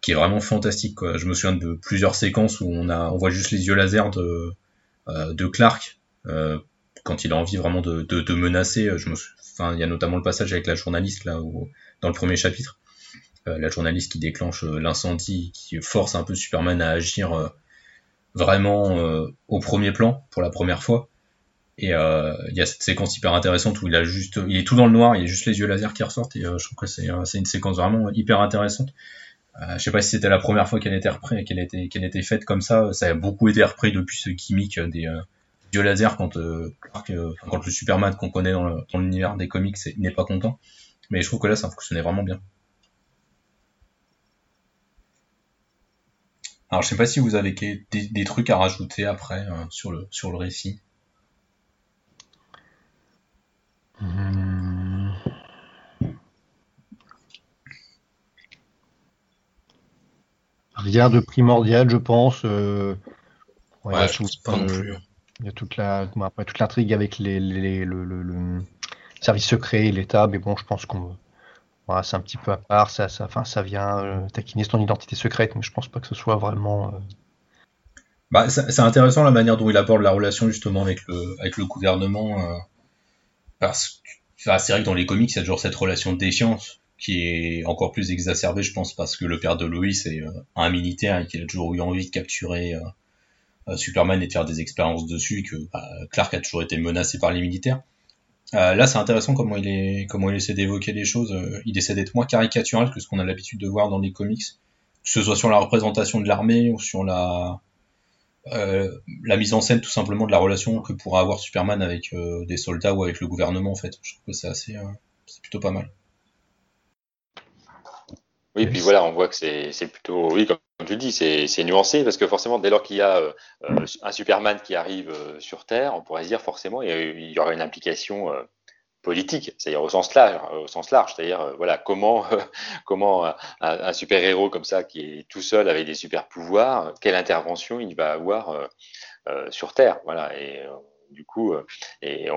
qui est vraiment fantastique. Quoi. Je me souviens de plusieurs séquences où on, a, on voit juste les yeux laser de, de Clark quand il a envie vraiment de, de, de menacer. Euh, je me, enfin, il y a notamment le passage avec la journaliste là, où, dans le premier chapitre, euh, la journaliste qui déclenche euh, l'incendie, qui force un peu Superman à agir euh, vraiment au premier plan pour la première fois. Et il y a cette séquence hyper intéressante où il a juste, il est tout dans le noir, il y a juste les yeux laser qui ressortent et je trouve que c'est c'est une séquence vraiment hyper intéressante. Euh, je sais pas si c'était la première fois qu'elle était reprise, qu'elle était, qu'elle était faite comme ça. Ça a beaucoup été repris depuis ce gimmick des, Dieu laser quand, euh, euh, quand le Superman qu'on connaît dans l'univers des comics n'est pas content. Mais je trouve que là, ça fonctionnait vraiment bien. Alors, je sais pas si vous avez des, trucs à rajouter après euh, sur le récit. Hmm. Rien de primordial, je pense. ouais, je pas non plus. Il y a toute la, après, toute l'intrigue avec les, les, le, le, service secret, l'État, mais bon, je pense qu'on voilà, c'est un petit peu à part, ça, ça, vient euh, taquiner son identité secrète, mais je pense pas que ce soit vraiment. Euh, bah, c'est intéressant la manière dont il aborde la relation justement avec le, avec le gouvernement, euh, parce que c'est vrai que dans les comics, il y a toujours cette relation de défiance qui est encore plus exacerbée, je pense, parce que le père de Lois est un militaire et qu'il a toujours eu envie de capturer euh, Superman et de faire des expériences dessus et que bah, Clark a toujours été menacé par les militaires. Euh, là, c'est intéressant comment il est, comment il essaie d'évoquer les choses. Euh, il essaie d'être moins caricatural que ce qu'on a l'habitude de voir dans les comics, que ce soit sur la représentation de l'armée ou sur la, la mise en scène tout simplement de la relation que pourra avoir Superman avec des soldats ou avec le gouvernement en fait. Je trouve que c'est assez, c'est plutôt pas mal. Oui, puis voilà, on voit que c'est plutôt, oui, comme tu dis, c'est nuancé parce que forcément, dès lors qu'il y a euh, euh, un Superman qui arrive euh, sur Terre, on pourrait se dire forcément il y, aura une implication politique, c'est-à-dire au sens large, au sens large, c'est-à-dire voilà comment comment un, super héros comme ça qui est tout seul avec des super pouvoirs, quelle intervention il va avoir sur Terre, voilà et du coup, et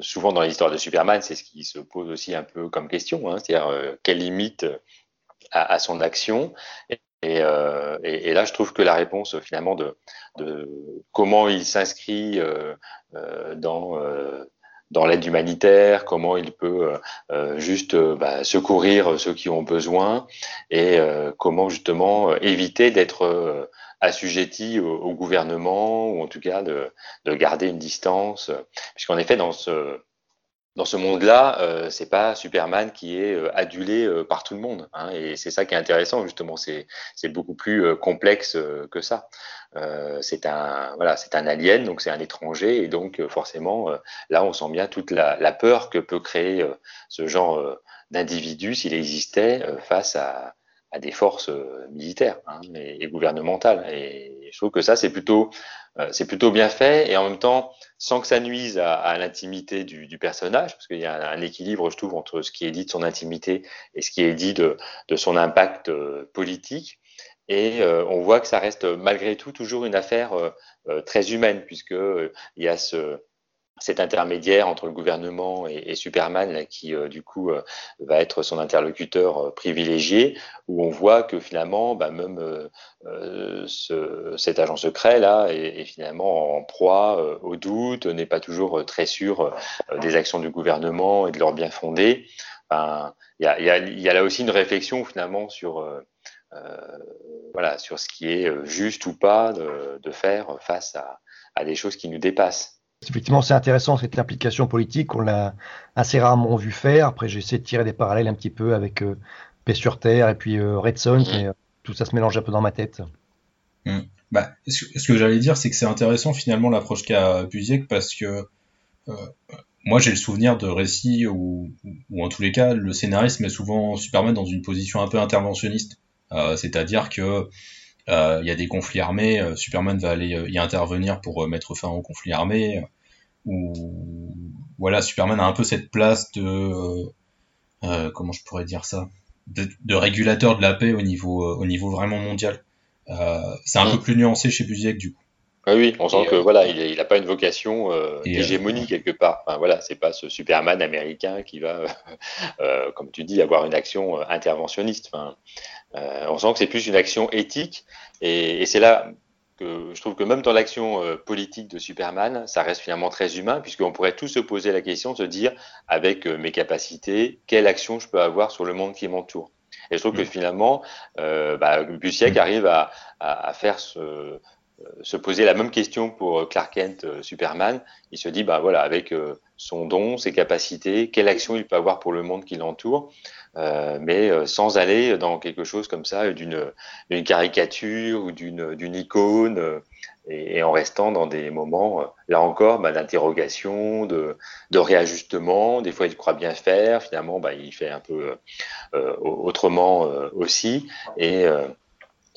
souvent dans l'histoire de Superman, c'est ce qui se pose aussi un peu comme question, hein, c'est-à-dire quelle limite à, son action. Euh, et, là, je trouve que la réponse finalement de, comment il s'inscrit euh, euh dans euh, dans l'aide humanitaire, comment il peut euh, juste bah, secourir ceux qui ont besoin et comment justement éviter d'être assujetti au, au, gouvernement ou en tout cas de, de garder une distance, puisqu'en effet dans ce dans ce monde-là, euh, c'est pas Superman qui est euh, adulé euh, par tout le monde. Hein, et c'est ça qui est intéressant justement. C'est beaucoup plus euh, complexe que ça. c'est un voilà, c'est un alien, donc c'est un étranger, et donc forcément là, on sent bien toute la, la peur que peut créer ce genre d'individu s'il existait face à à des forces militaires hein, et, et, gouvernementales. Et je trouve que ça, c'est plutôt, c'est plutôt bien fait et en même temps, sans que ça nuise à, l'intimité du, personnage, parce qu'il y a un, équilibre, je trouve, entre ce qui est dit de son intimité et ce qui est dit de, son impact euh, politique. Et euh, on voit que ça reste malgré tout toujours une affaire euh, très humaine, puisque il y a ce, cet intermédiaire entre le gouvernement et, Superman qui euh, du coup euh, va être son interlocuteur euh, privilégié où on voit que finalement bah, même ce, cet agent secret là est, finalement en proie au doute n'est pas toujours très sûr des actions du gouvernement et de leur bien fondé il y, a, là aussi une réflexion finalement sur voilà sur ce qui est juste ou pas de, faire face à des choses qui nous dépassent Effectivement, c'est intéressant cette implication politique. On l'a assez rarement vu faire. Après, j'ai essayé de tirer des parallèles un petit peu avec euh, Paix sur Terre et puis euh, Red Son, mais euh, tout ça se mélange un peu dans ma tête. Hmm. Bah, ce, que j'allais dire, c'est que c'est intéressant finalement l'approche qu'a Busiek parce que moi j'ai le souvenir de récits où, ou en tous les cas, le scénariste met souvent Superman dans une position un peu interventionniste. C'est-à-dire que il y a des conflits armés, Superman va aller y intervenir pour mettre fin aux conflits armés. ou voilà, Superman a un peu cette place de comment je pourrais dire ça, de, de, régulateur de la paix au niveau au niveau vraiment mondial. Euh, c'est un peu mm. plus nuancé chez Busiek du coup. Ah oui, on sent que euh, voilà, il n'a pas une vocation euh, d'hégémonie quelque part. Enfin, voilà, c'est pas ce Superman américain qui va, comme tu dis, avoir une action interventionniste. Enfin, on sent que c'est plus une action éthique, et, c'est là que je trouve que même dans l'action politique de Superman, ça reste finalement très humain, puisqu'on pourrait tous se poser la question de se dire, avec mes capacités, quelle action je peux avoir sur le monde qui m'entoure. Et je trouve que mm. finalement, euh, bah, Busiek mm. arrive à, à, faire euh, se, poser la même question pour Clark Kent, euh, Superman. Il se dit, bah voilà, avec euh, son don, ses capacités, quelle action il peut avoir pour le monde qui l'entoure, euh, mais sans aller dans quelque chose comme ça, d'une caricature ou d'une icône et, en restant dans des moments, euh, là encore, bah, d'interrogation, de, réajustement. Des fois, il croit bien faire, finalement, bah, il fait un peu euh, autrement euh, aussi. Et,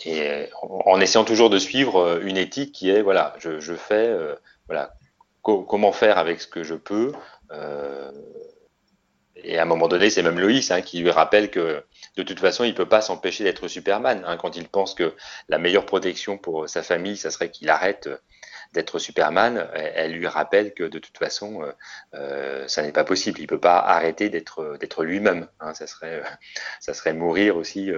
et en essayant toujours de suivre une éthique qui est, voilà, je, fais, voilà, comment faire avec ce que je peux. et à un moment donné, c'est même Loïs hein, qui lui rappelle que de toute façon, il peut pas s'empêcher d'être Superman. Hein, quand il pense que la meilleure protection pour sa famille, ça serait qu'il arrête euh, d'être Superman, elle, lui rappelle que de toute façon, euh, euh, ça n'est pas possible. Il peut pas arrêter d'être d'être lui-même. Hein, ça serait ça serait mourir aussi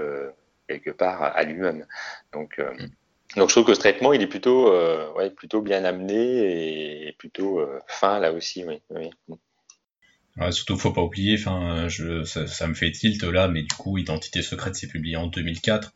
quelque part à lui-même. Donc mm. donc je trouve que ce traitement, il est plutôt ouais, plutôt bien amené et plutôt fin là aussi. Oui. oui. Ouais, surtout, faut pas oublier, enfin, je, ça, me fait tilt là, mais du coup, Identité secrète s'est publié en 2004.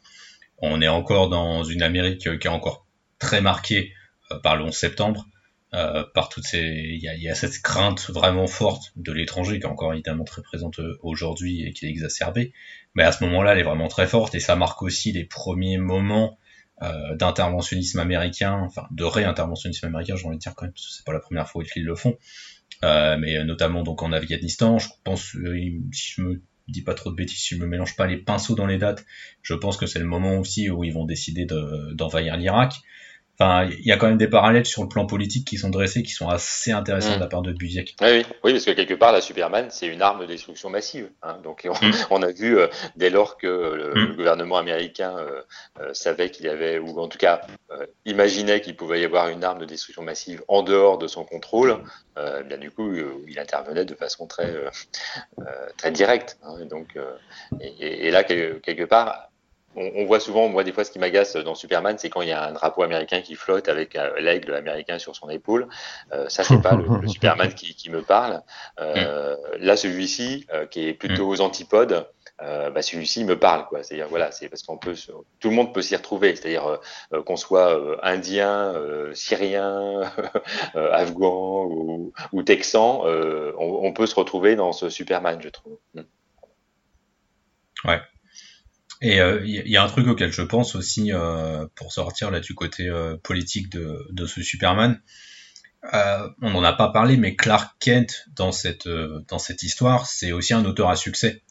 On est encore dans une Amérique qui est encore très marquée euh, par le 11 septembre, euh, par toutes ces, il y a, y a, cette crainte vraiment forte de l'étranger qui est encore évidemment très présente euh, aujourd'hui et qui est exacerbée. Mais à ce moment-là, elle est vraiment très forte et ça marque aussi les premiers moments euh, d'interventionnisme américain, enfin de réinterventionnisme américain, j'ai envie de dire quand même, parce que c'est pas la première fois qu'ils le font, euh, mais euh, notamment donc en Afghanistan. Je pense, si je me dis pas trop de bêtises, si je me mélange pas les pinceaux dans les dates, je pense que c'est le moment aussi où ils vont décider d'envahir l'Irak. Enfin, il y a quand même des parallèles sur le plan politique qui sont dressés, qui sont assez intéressants de la mm. part de Busiek. Oui, oui, parce que quelque part, la Superman, c'est une arme de destruction massive. Hein. Donc, on, mm. a vu euh, dès lors que le, mm. gouvernement américain euh, euh, savait qu'il y avait, ou en tout cas imaginait qu'il pouvait y avoir une arme de destruction massive en dehors de son contrôle, bien du coup, il intervenait de façon très très directe. Hein. et donc, et, et, là, quelque part on, voit souvent, moi des fois ce qui m'agace dans Superman, c'est quand il y a un drapeau américain qui flotte avec euh, l'aigle américain sur son épaule. Euh, ça, c'est pas le, Superman qui, me parle. Euh, mm. Là, celui-ci, euh, qui est plutôt mm. aux antipodes, bah, celui-ci me parle, quoi. C'est-à-dire, voilà, c'est parce qu'on peut, tout le monde peut s'y retrouver. C'est-à-dire qu'on soit indien, syrien, afghan ou, ou texan, on, on, peut se retrouver dans ce Superman, je trouve. Mm. Ouais. Et il euh, y, a un truc auquel je pense aussi euh, pour sortir là du côté euh, politique de, de, ce Superman. on n'en a pas parlé, mais Clark Kent dans cette dans cette histoire, c'est aussi un auteur à succès.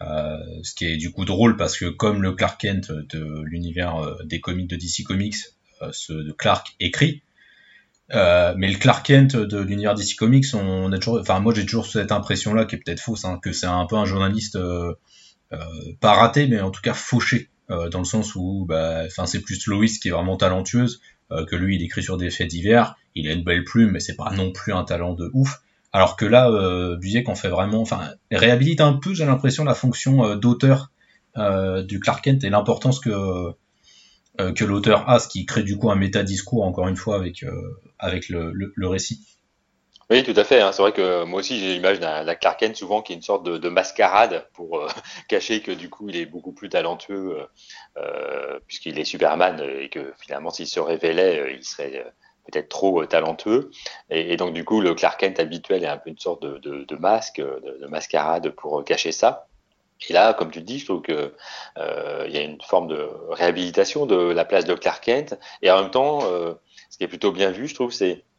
ce qui est du coup drôle parce que comme le Clark Kent de l'univers des comics de DC Comics, ce Clark écrit, mais le Clark Kent de l'univers DC Comics, on a toujours, enfin moi j'ai toujours cette impression là qui est peut-être fausse, hein, que c'est un peu un journaliste euh, pas raté, mais en tout cas fauché, euh, dans le sens où bah, c'est plus Lois qui est vraiment talentueuse, euh, que lui il écrit sur des faits divers, il a une belle plume, mais c'est pas non plus un talent de ouf. Alors que là, euh, Busiek en fait vraiment, enfin, réhabilite un peu, j'ai l'impression, la fonction d'auteur du Clark Kent et l'importance que que l'auteur a, ce qui crée du coup un méta-discours, encore une fois, avec, avec le, le, récit. Oui, tout à fait. Hein. C'est vrai que moi aussi, j'ai l'image d'un Clark Kent souvent qui est une sorte de, mascarade pour euh, cacher que du coup, il est beaucoup plus talentueux euh, euh, puisqu'il est Superman et que finalement, s'il se révélait, il serait peut-être trop talentueux. Et, donc, du coup, le Clark Kent habituel est un peu une sorte de, masque, de, mascarade pour cacher ça. Et là, comme tu dis, je trouve qu'il euh, y a une forme de réhabilitation de la place de Clark Kent. Et en même temps, euh, ce qui est plutôt bien vu, je trouve, c'est euh,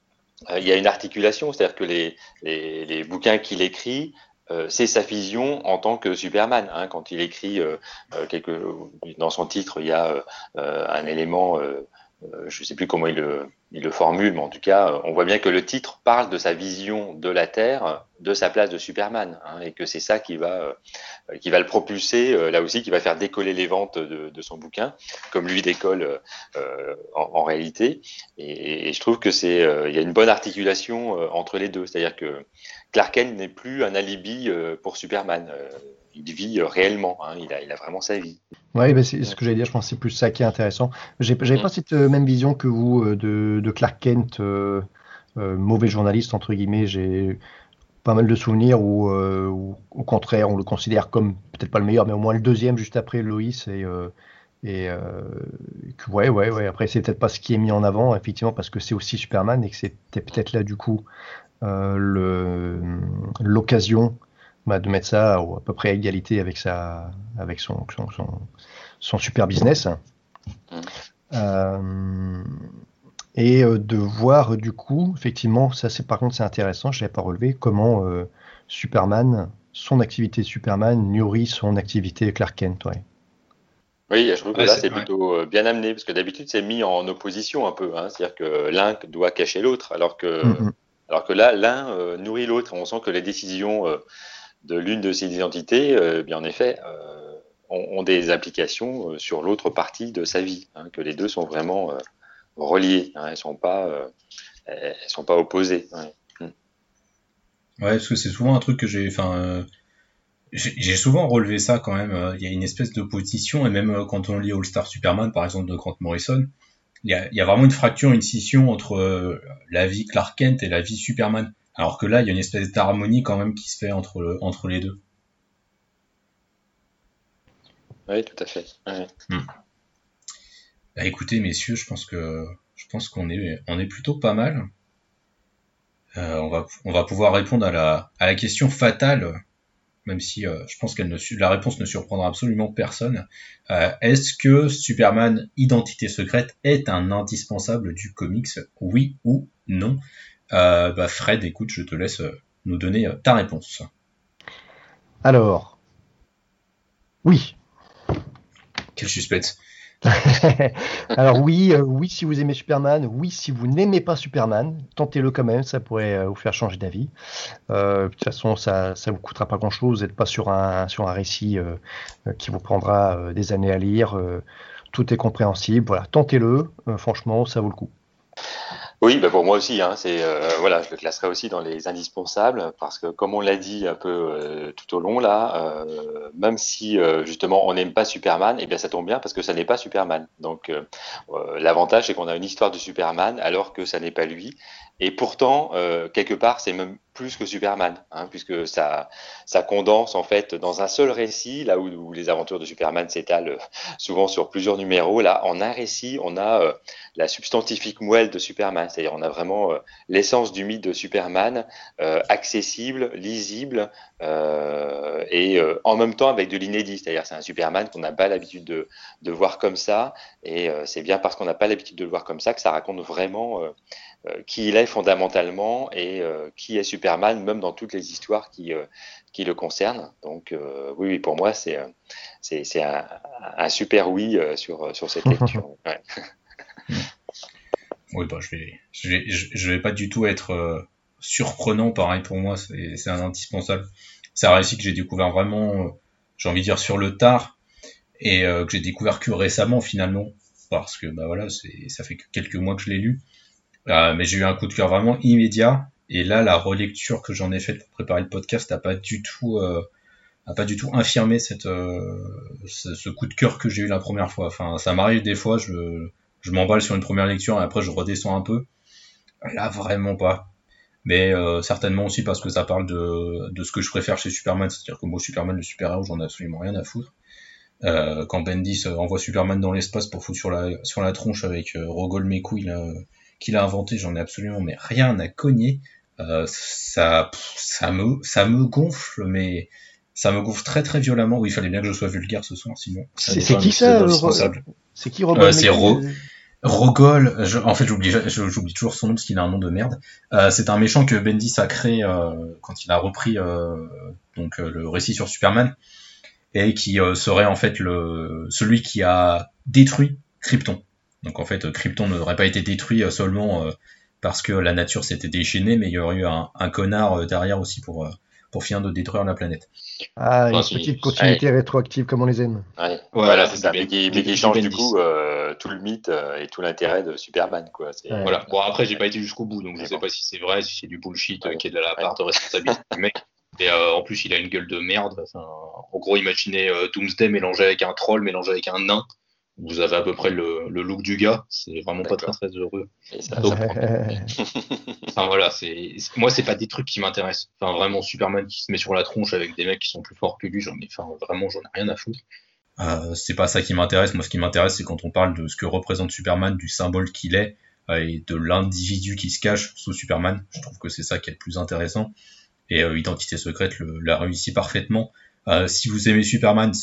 il y a une articulation, c'est-à-dire que les, les, bouquins qu'il écrit, euh, c'est sa vision en tant que Superman. Hein, quand il écrit euh, quelque, dans son titre, il y a un élément euh, je ne sais plus comment il le, formule, mais en tout cas, euh, on voit bien que le titre parle de sa vision de la Terre, de sa place de Superman, hein, et que c'est ça qui va, euh, qui va le propulser, là aussi, qui va faire décoller les ventes de, son bouquin, comme lui décolle euh, en, réalité. Et, et, je trouve que c'est, il y a une bonne articulation entre les deux, c'est-à-dire que Clark Kent n'est plus un alibi pour Superman il vit euh, réellement, hein, il, a, il, a, vraiment sa vie. Oui, bah c'est ce que j'allais dire, je pense que c'est plus ça qui est intéressant. J'avais mm. pas cette euh, même vision que vous euh, de, de Clark Kent, mauvais journaliste, entre guillemets. J'ai pas mal de souvenirs où, au contraire, on le considère comme peut-être pas le meilleur, mais au moins le deuxième juste après Loïs. Et, et que, ouais, ouais, ouais. Après, c'est peut-être pas ce qui est mis en avant, effectivement, parce que c'est aussi Superman et que c'était peut-être là, du coup, l'occasion bah, de mettre ça à, peu près à égalité avec, sa, avec son, son, son, super business. Mmh. Euh, et euh, de voir du coup, effectivement, ça c'est par contre c'est intéressant, je l'avais pas relevé, comment euh, Superman, son activité Superman nourrit son activité Clark Kent. Ouais. Oui, je trouve que là c'est plutôt bien amené parce que d'habitude c'est mis en opposition un peu, hein. c'est-à-dire que l'un doit cacher l'autre, alors que mmh, mmh. alors que là l'un nourrit l'autre. On sent que les décisions de l'une de ces identités, euh, bien en effet, euh, ont, des applications euh, sur l'autre partie de sa vie, hein, que les deux sont vraiment reliés, hein, elles sont pas, sont pas opposées. Ouais. Mm. ouais, parce que c'est souvent un truc que j'ai, enfin, j'ai souvent relevé ça quand même. Il y a une espèce d'opposition, et même quand on lit All Star Superman, par exemple, de Grant Morrison, il y y a vraiment une fracture, une scission entre la vie Clark Kent et la vie Superman. Alors que là, il y a une espèce d'harmonie quand même qui se fait entre, entre les deux. Oui, tout à fait. Hmm. Bah, écoutez, messieurs, je pense que je pense qu'on est, on est plutôt pas mal. Euh, on, va, on va pouvoir répondre à la, à la question fatale, même si euh, je pense que la réponse ne surprendra absolument personne. Euh, est-ce que Superman Identité secrète est un indispensable du comics? Oui ou non? Euh, bah Fred, écoute, je te laisse euh, nous donner euh, ta réponse. Alors, oui. Quel suspense. Alors oui, oui si vous aimez Superman, oui si vous n'aimez pas Superman, tentez-le quand même, ça pourrait vous faire changer d'avis. de toute façon, ça ne vous coûtera pas grand-chose, vous n'êtes pas sur un, sur un récit qui vous prendra des années à lire, tout est compréhensible, voilà, tentez-le, franchement, ça vaut le coup. Oui, bah pour moi aussi. Hein, c'est euh, voilà, je le classerai aussi dans les indispensables parce que comme on l'a dit un peu euh, tout au long là, euh, même si justement on n'aime pas Superman, et eh bien ça tombe bien parce que ça n'est pas Superman. Donc l'avantage c'est qu'on a une histoire de Superman alors que ça n'est pas lui. Et pourtant, quelque part, c'est même plus que Superman, hein, puisque ça, ça condense en fait dans un seul récit, là où, les aventures de Superman s'étalent euh, souvent sur plusieurs numéros, là en un récit, on a euh, la substantifique moelle de Superman, c'est-à-dire on a vraiment euh, l'essence du mythe de Superman, accessible, lisible, et en même temps avec de l'inédit, c'est-à-dire c'est un Superman qu'on n'a pas l'habitude de, de, voir comme ça, et c'est bien parce qu'on n'a pas l'habitude de le voir comme ça que ça raconte vraiment qui il est fondamentalement et euh, qui est Superman, même dans toutes les histoires qui, euh, qui le concernent. Donc oui, oui, pour moi, c'est c'est un, un, super oui sur, sur cette lecture. oui, bah, je vais, je vais, je vais pas du tout être surprenant, pareil pour moi, c'est un indispensable. C'est un récit que j'ai découvert vraiment, j'ai envie de dire, sur le tard, et que j'ai découvert que récemment finalement, parce que bah voilà, ça fait que quelques mois que je l'ai lu. Euh, mais j'ai eu un coup de cœur vraiment immédiat. Et là, la relecture que j'en ai faite pour préparer le podcast n'a pas du tout, euh, a pas du tout infirmé cette, euh, ce, coup de cœur que j'ai eu la première fois. Enfin, ça m'arrive des fois, je, je m'emballe sur une première lecture et après je redescends un peu. Là, vraiment pas. Mais euh, certainement aussi parce que ça parle de, de ce que je préfère chez Superman, c'est-à-dire que moi, Superman, le super-héros, j'en ai absolument rien à foutre. Euh, quand Bendis envoie Superman dans l'espace pour foutre sur la, sur la tronche avec euh, Rogol Mekou, a qu'il a inventé, j'en ai absolument mais rien à cogner. Euh, ça, ça me, ça me gonfle, mais ça me gonfle très très violemment. Oui, il fallait bien que je sois vulgaire ce soir, sinon. C'est qui ça C'est qui Rogol C'est Rogol. en fait, j'oublie, j'oublie toujours son nom parce qu'il a un nom de merde. c'est un méchant que Bendis a créé quand il a repris donc le récit sur Superman et qui serait en fait le celui qui a détruit Krypton. Donc en fait, Krypton n'aurait pas été détruit seulement parce que la nature s'était déchaînée, mais il y aurait eu un, connard euh, derrière aussi pour, euh, pour finir de détruire la planète. Ah, une petite continuité rétroactive comme on les aime. voilà, c'est ça. Mais qui, change du coup euh, tout le mythe et tout l'intérêt de Superman. Quoi. Voilà. Bon, après, j'ai pas été jusqu'au bout, donc je sais pas si c'est vrai, si c'est du bullshit qui est de la part de responsabilité du mec. Et en plus, il a une gueule de merde. en gros, imaginez Doomsday mélangé avec un troll, mélangé avec un nain vous avez à peu près le, look du gars. C'est vraiment pas très très heureux. enfin voilà, c'est moi c'est pas des trucs qui m'intéressent. Enfin vraiment Superman qui se met sur la tronche avec des mecs qui sont plus forts que lui, j'en ai, enfin vraiment j'en ai rien à foutre. Euh, c'est pas ça qui m'intéresse. Moi, ce qui m'intéresse, c'est quand on parle de ce que représente Superman, du symbole qu'il est euh, et de l'individu qui se cache sous Superman. Je trouve que c'est ça qui est le plus intéressant. Et euh, Identité secrète l'a réussi parfaitement. si vous aimez Superman,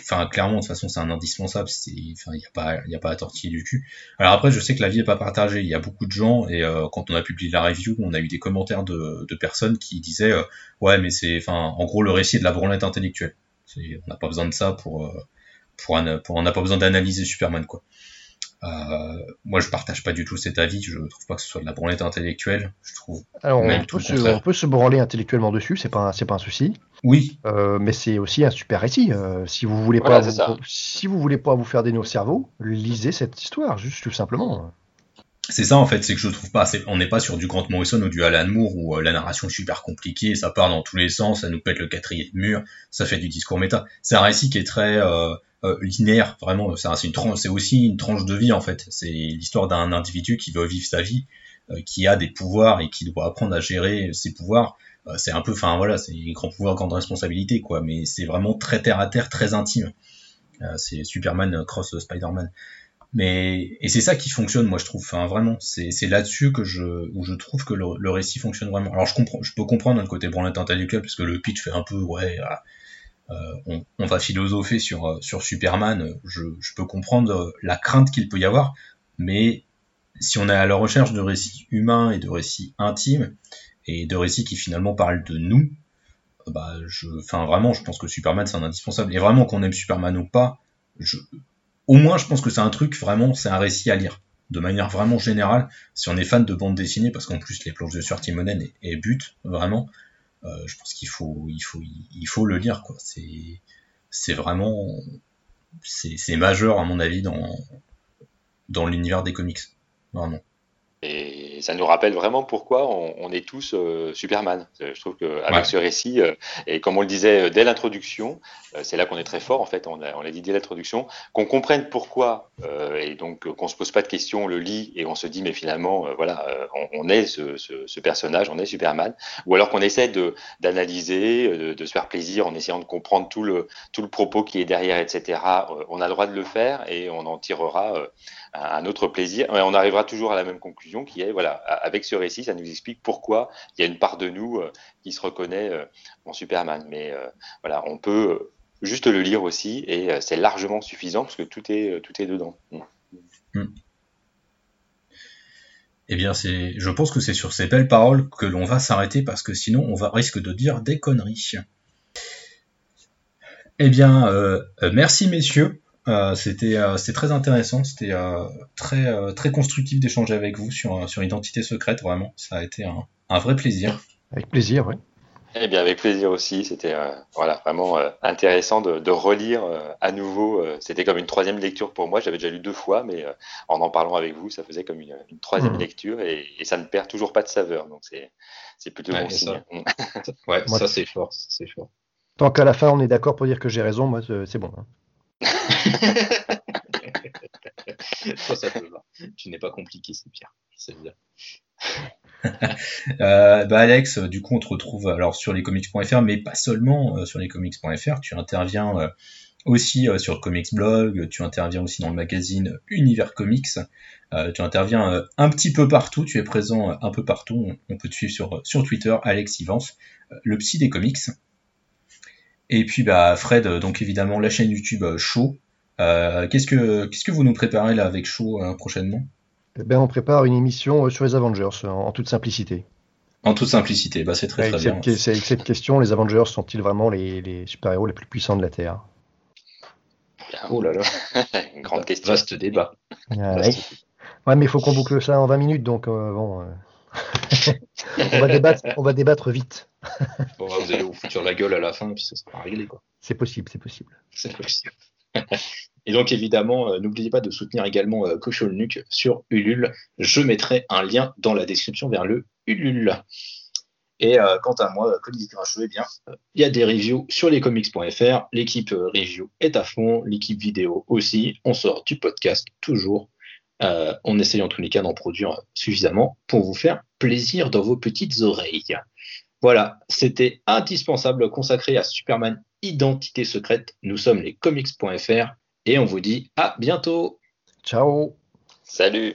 enfin clairement de toute façon c'est un indispensable c'est enfin il y a pas il y a pas à tortiller du cul. Alors après je sais que la vie est pas partagée il y a beaucoup de gens et euh, quand on a publié la review on a eu des commentaires de, de personnes qui disaient euh, ouais mais c'est enfin en gros le récit est de la branlette intellectuelle. On n'a pas besoin de ça pour euh, pour, pour on n'a pas besoin d'analyser Superman quoi euh, moi, je partage pas du tout cet avis. Je trouve pas que ce soit de la branlette intellectuelle. Je trouve. Alors, on, peut se, on, peut se, branler intellectuellement dessus, c'est pas, c'est pas un souci. Oui. Euh, mais c'est aussi un super récit. Euh, si vous voulez pas, vous, si vous voulez pas vous faire des nos cerveaux, lisez cette histoire, juste tout simplement. C'est ça en fait, c'est que je trouve pas, on n'est pas sur du Grant Morrison ou du Alan Moore où la narration est super compliquée, ça part dans tous les sens, ça nous pète le quatrième mur, ça fait du discours méta. C'est un récit qui est très euh, linéaire, vraiment. C'est aussi une tranche de vie en fait. C'est l'histoire d'un individu qui veut vivre sa vie, euh, qui a des pouvoirs et qui doit apprendre à gérer ses pouvoirs. Euh, c'est un peu, enfin voilà, c'est grand pouvoir, grande responsabilité quoi. Mais c'est vraiment très terre à terre, très intime. c'est Superman cross Spider-Man. Mais et c'est ça qui fonctionne, moi je trouve. Enfin vraiment, c'est là-dessus que je où je trouve que le, récit fonctionne vraiment. Alors je comprends, je peux comprendre le côté branlette intellectuel parce que le pitch fait un peu ouais. Euh, on, va philosopher sur, euh, sur Superman, je, peux comprendre la crainte qu'il peut y avoir, mais si on est à la recherche de récits humains et de récits intimes, et de récits qui finalement parlent de nous, bah, je, enfin vraiment, je pense que Superman c'est un indispensable. Et vraiment qu'on aime Superman ou pas, je, au moins je pense que c'est un truc vraiment, c'est un récit à lire. De manière vraiment générale, si on est fan de bande dessinée, parce qu'en plus les planches de Stuart Timonen et, but vraiment, euh, je pense qu'il faut, il faut, il faut le lire. Quoi. C'est, c'est vraiment, c'est, majeur à mon avis dans, dans l'univers des comics. Vraiment. Et ça nous rappelle vraiment pourquoi on, est tous euh, Superman. Je trouve qu'avec ce récit, euh, et comme on le disait euh, dès l'introduction, c'est là qu'on est très fort en fait, on l'a dit dès l'introduction, qu'on comprenne pourquoi, et donc qu'on se pose pas de questions, on le lit et on se dit mais finalement, voilà, on, est ce, personnage, on est Superman, ou alors qu'on essaie d'analyser, de, de, se faire plaisir en essayant de comprendre tout le, tout le propos qui est derrière, etc. on a le droit de le faire et on en tirera un autre plaisir. Et on arrivera toujours à la même conclusion qui est, voilà, avec ce récit, ça nous explique pourquoi il y a une part de nous euh, qui se reconnaît euh, en Superman. Mais euh, voilà, on peut juste le lire aussi et c'est largement suffisant parce que tout est, tout est dedans. Mm. Mm. Eh bien, je pense que c'est sur ces belles paroles que l'on va s'arrêter parce que sinon on va risque de dire des conneries. Eh bien, merci messieurs. Euh, c'était euh, très intéressant, c'était euh, très euh, très constructif d'échanger avec vous sur sur Identité secrète. Vraiment, ça a été un, un vrai plaisir. Avec plaisir, oui. Eh bien, avec plaisir aussi. C'était voilà vraiment intéressant de, de relire à nouveau. C'était comme une troisième lecture pour moi. J'avais déjà lu deux fois, mais en en parlant avec vous, ça faisait comme une, une troisième mmh. lecture et, et, ça ne perd toujours pas de saveur. Donc c'est c'est plutôt bon signe. ouais, ça c'est fort, c'est fort. Tant qu'à la fin on est d'accord pour dire que j'ai raison, moi c'est bon. Hein. Toi, ça peut Tu n'es pas compliqué, c'est pire. C'est bien. euh, bah Alex, du coup, on te retrouve alors sur lescomics.fr, mais pas seulement euh, sur lescomics.fr. Tu interviens euh, aussi euh, sur Comics Blog, tu interviens aussi dans le magazine Univers Comics. tu interviens un petit peu partout, tu es présent un peu partout. On, peut te suivre sur, Twitter, Alex Ivance, le psy des comics. Et puis bah Fred, donc évidemment la chaîne YouTube Show. Qu'est-ce que qu'est-ce que vous nous préparez là avec Show prochainement? Eh ben, on prépare une émission sur les Avengers en, toute simplicité. En toute simplicité, bah, c'est très, très bien. C'est avec cette question, les Avengers sont-ils vraiment les, super-héros les plus puissants de la Terre? Oh là là, une grande question. Vaste débat. ouais. mais il faut qu'on boucle ça en 20 minutes, donc bon. on, va débattre, on va débattre vite. bon, vous allez vous foutre sur la gueule à la fin, puis ça sera réglé. C'est possible, c'est possible. C'est possible. Et donc évidemment, euh, n'oubliez pas de soutenir également euh, Cochon Nuke sur Ulule. Je mettrai un lien dans la description vers le Ulule. Et euh, quant à moi, comme dit Grincheux, eh bien, il y a des reviews sur lescomics.fr. L'équipe review est à fond, l'équipe vidéo aussi. On sort du podcast toujours. on essaye en tous les cas d'en produire suffisamment pour vous faire plaisir dans vos petites oreilles. Voilà, c'était indispensable consacré à Superman Identité secrète. Nous sommes les comics.fr et on vous dit à bientôt. Ciao. Salut.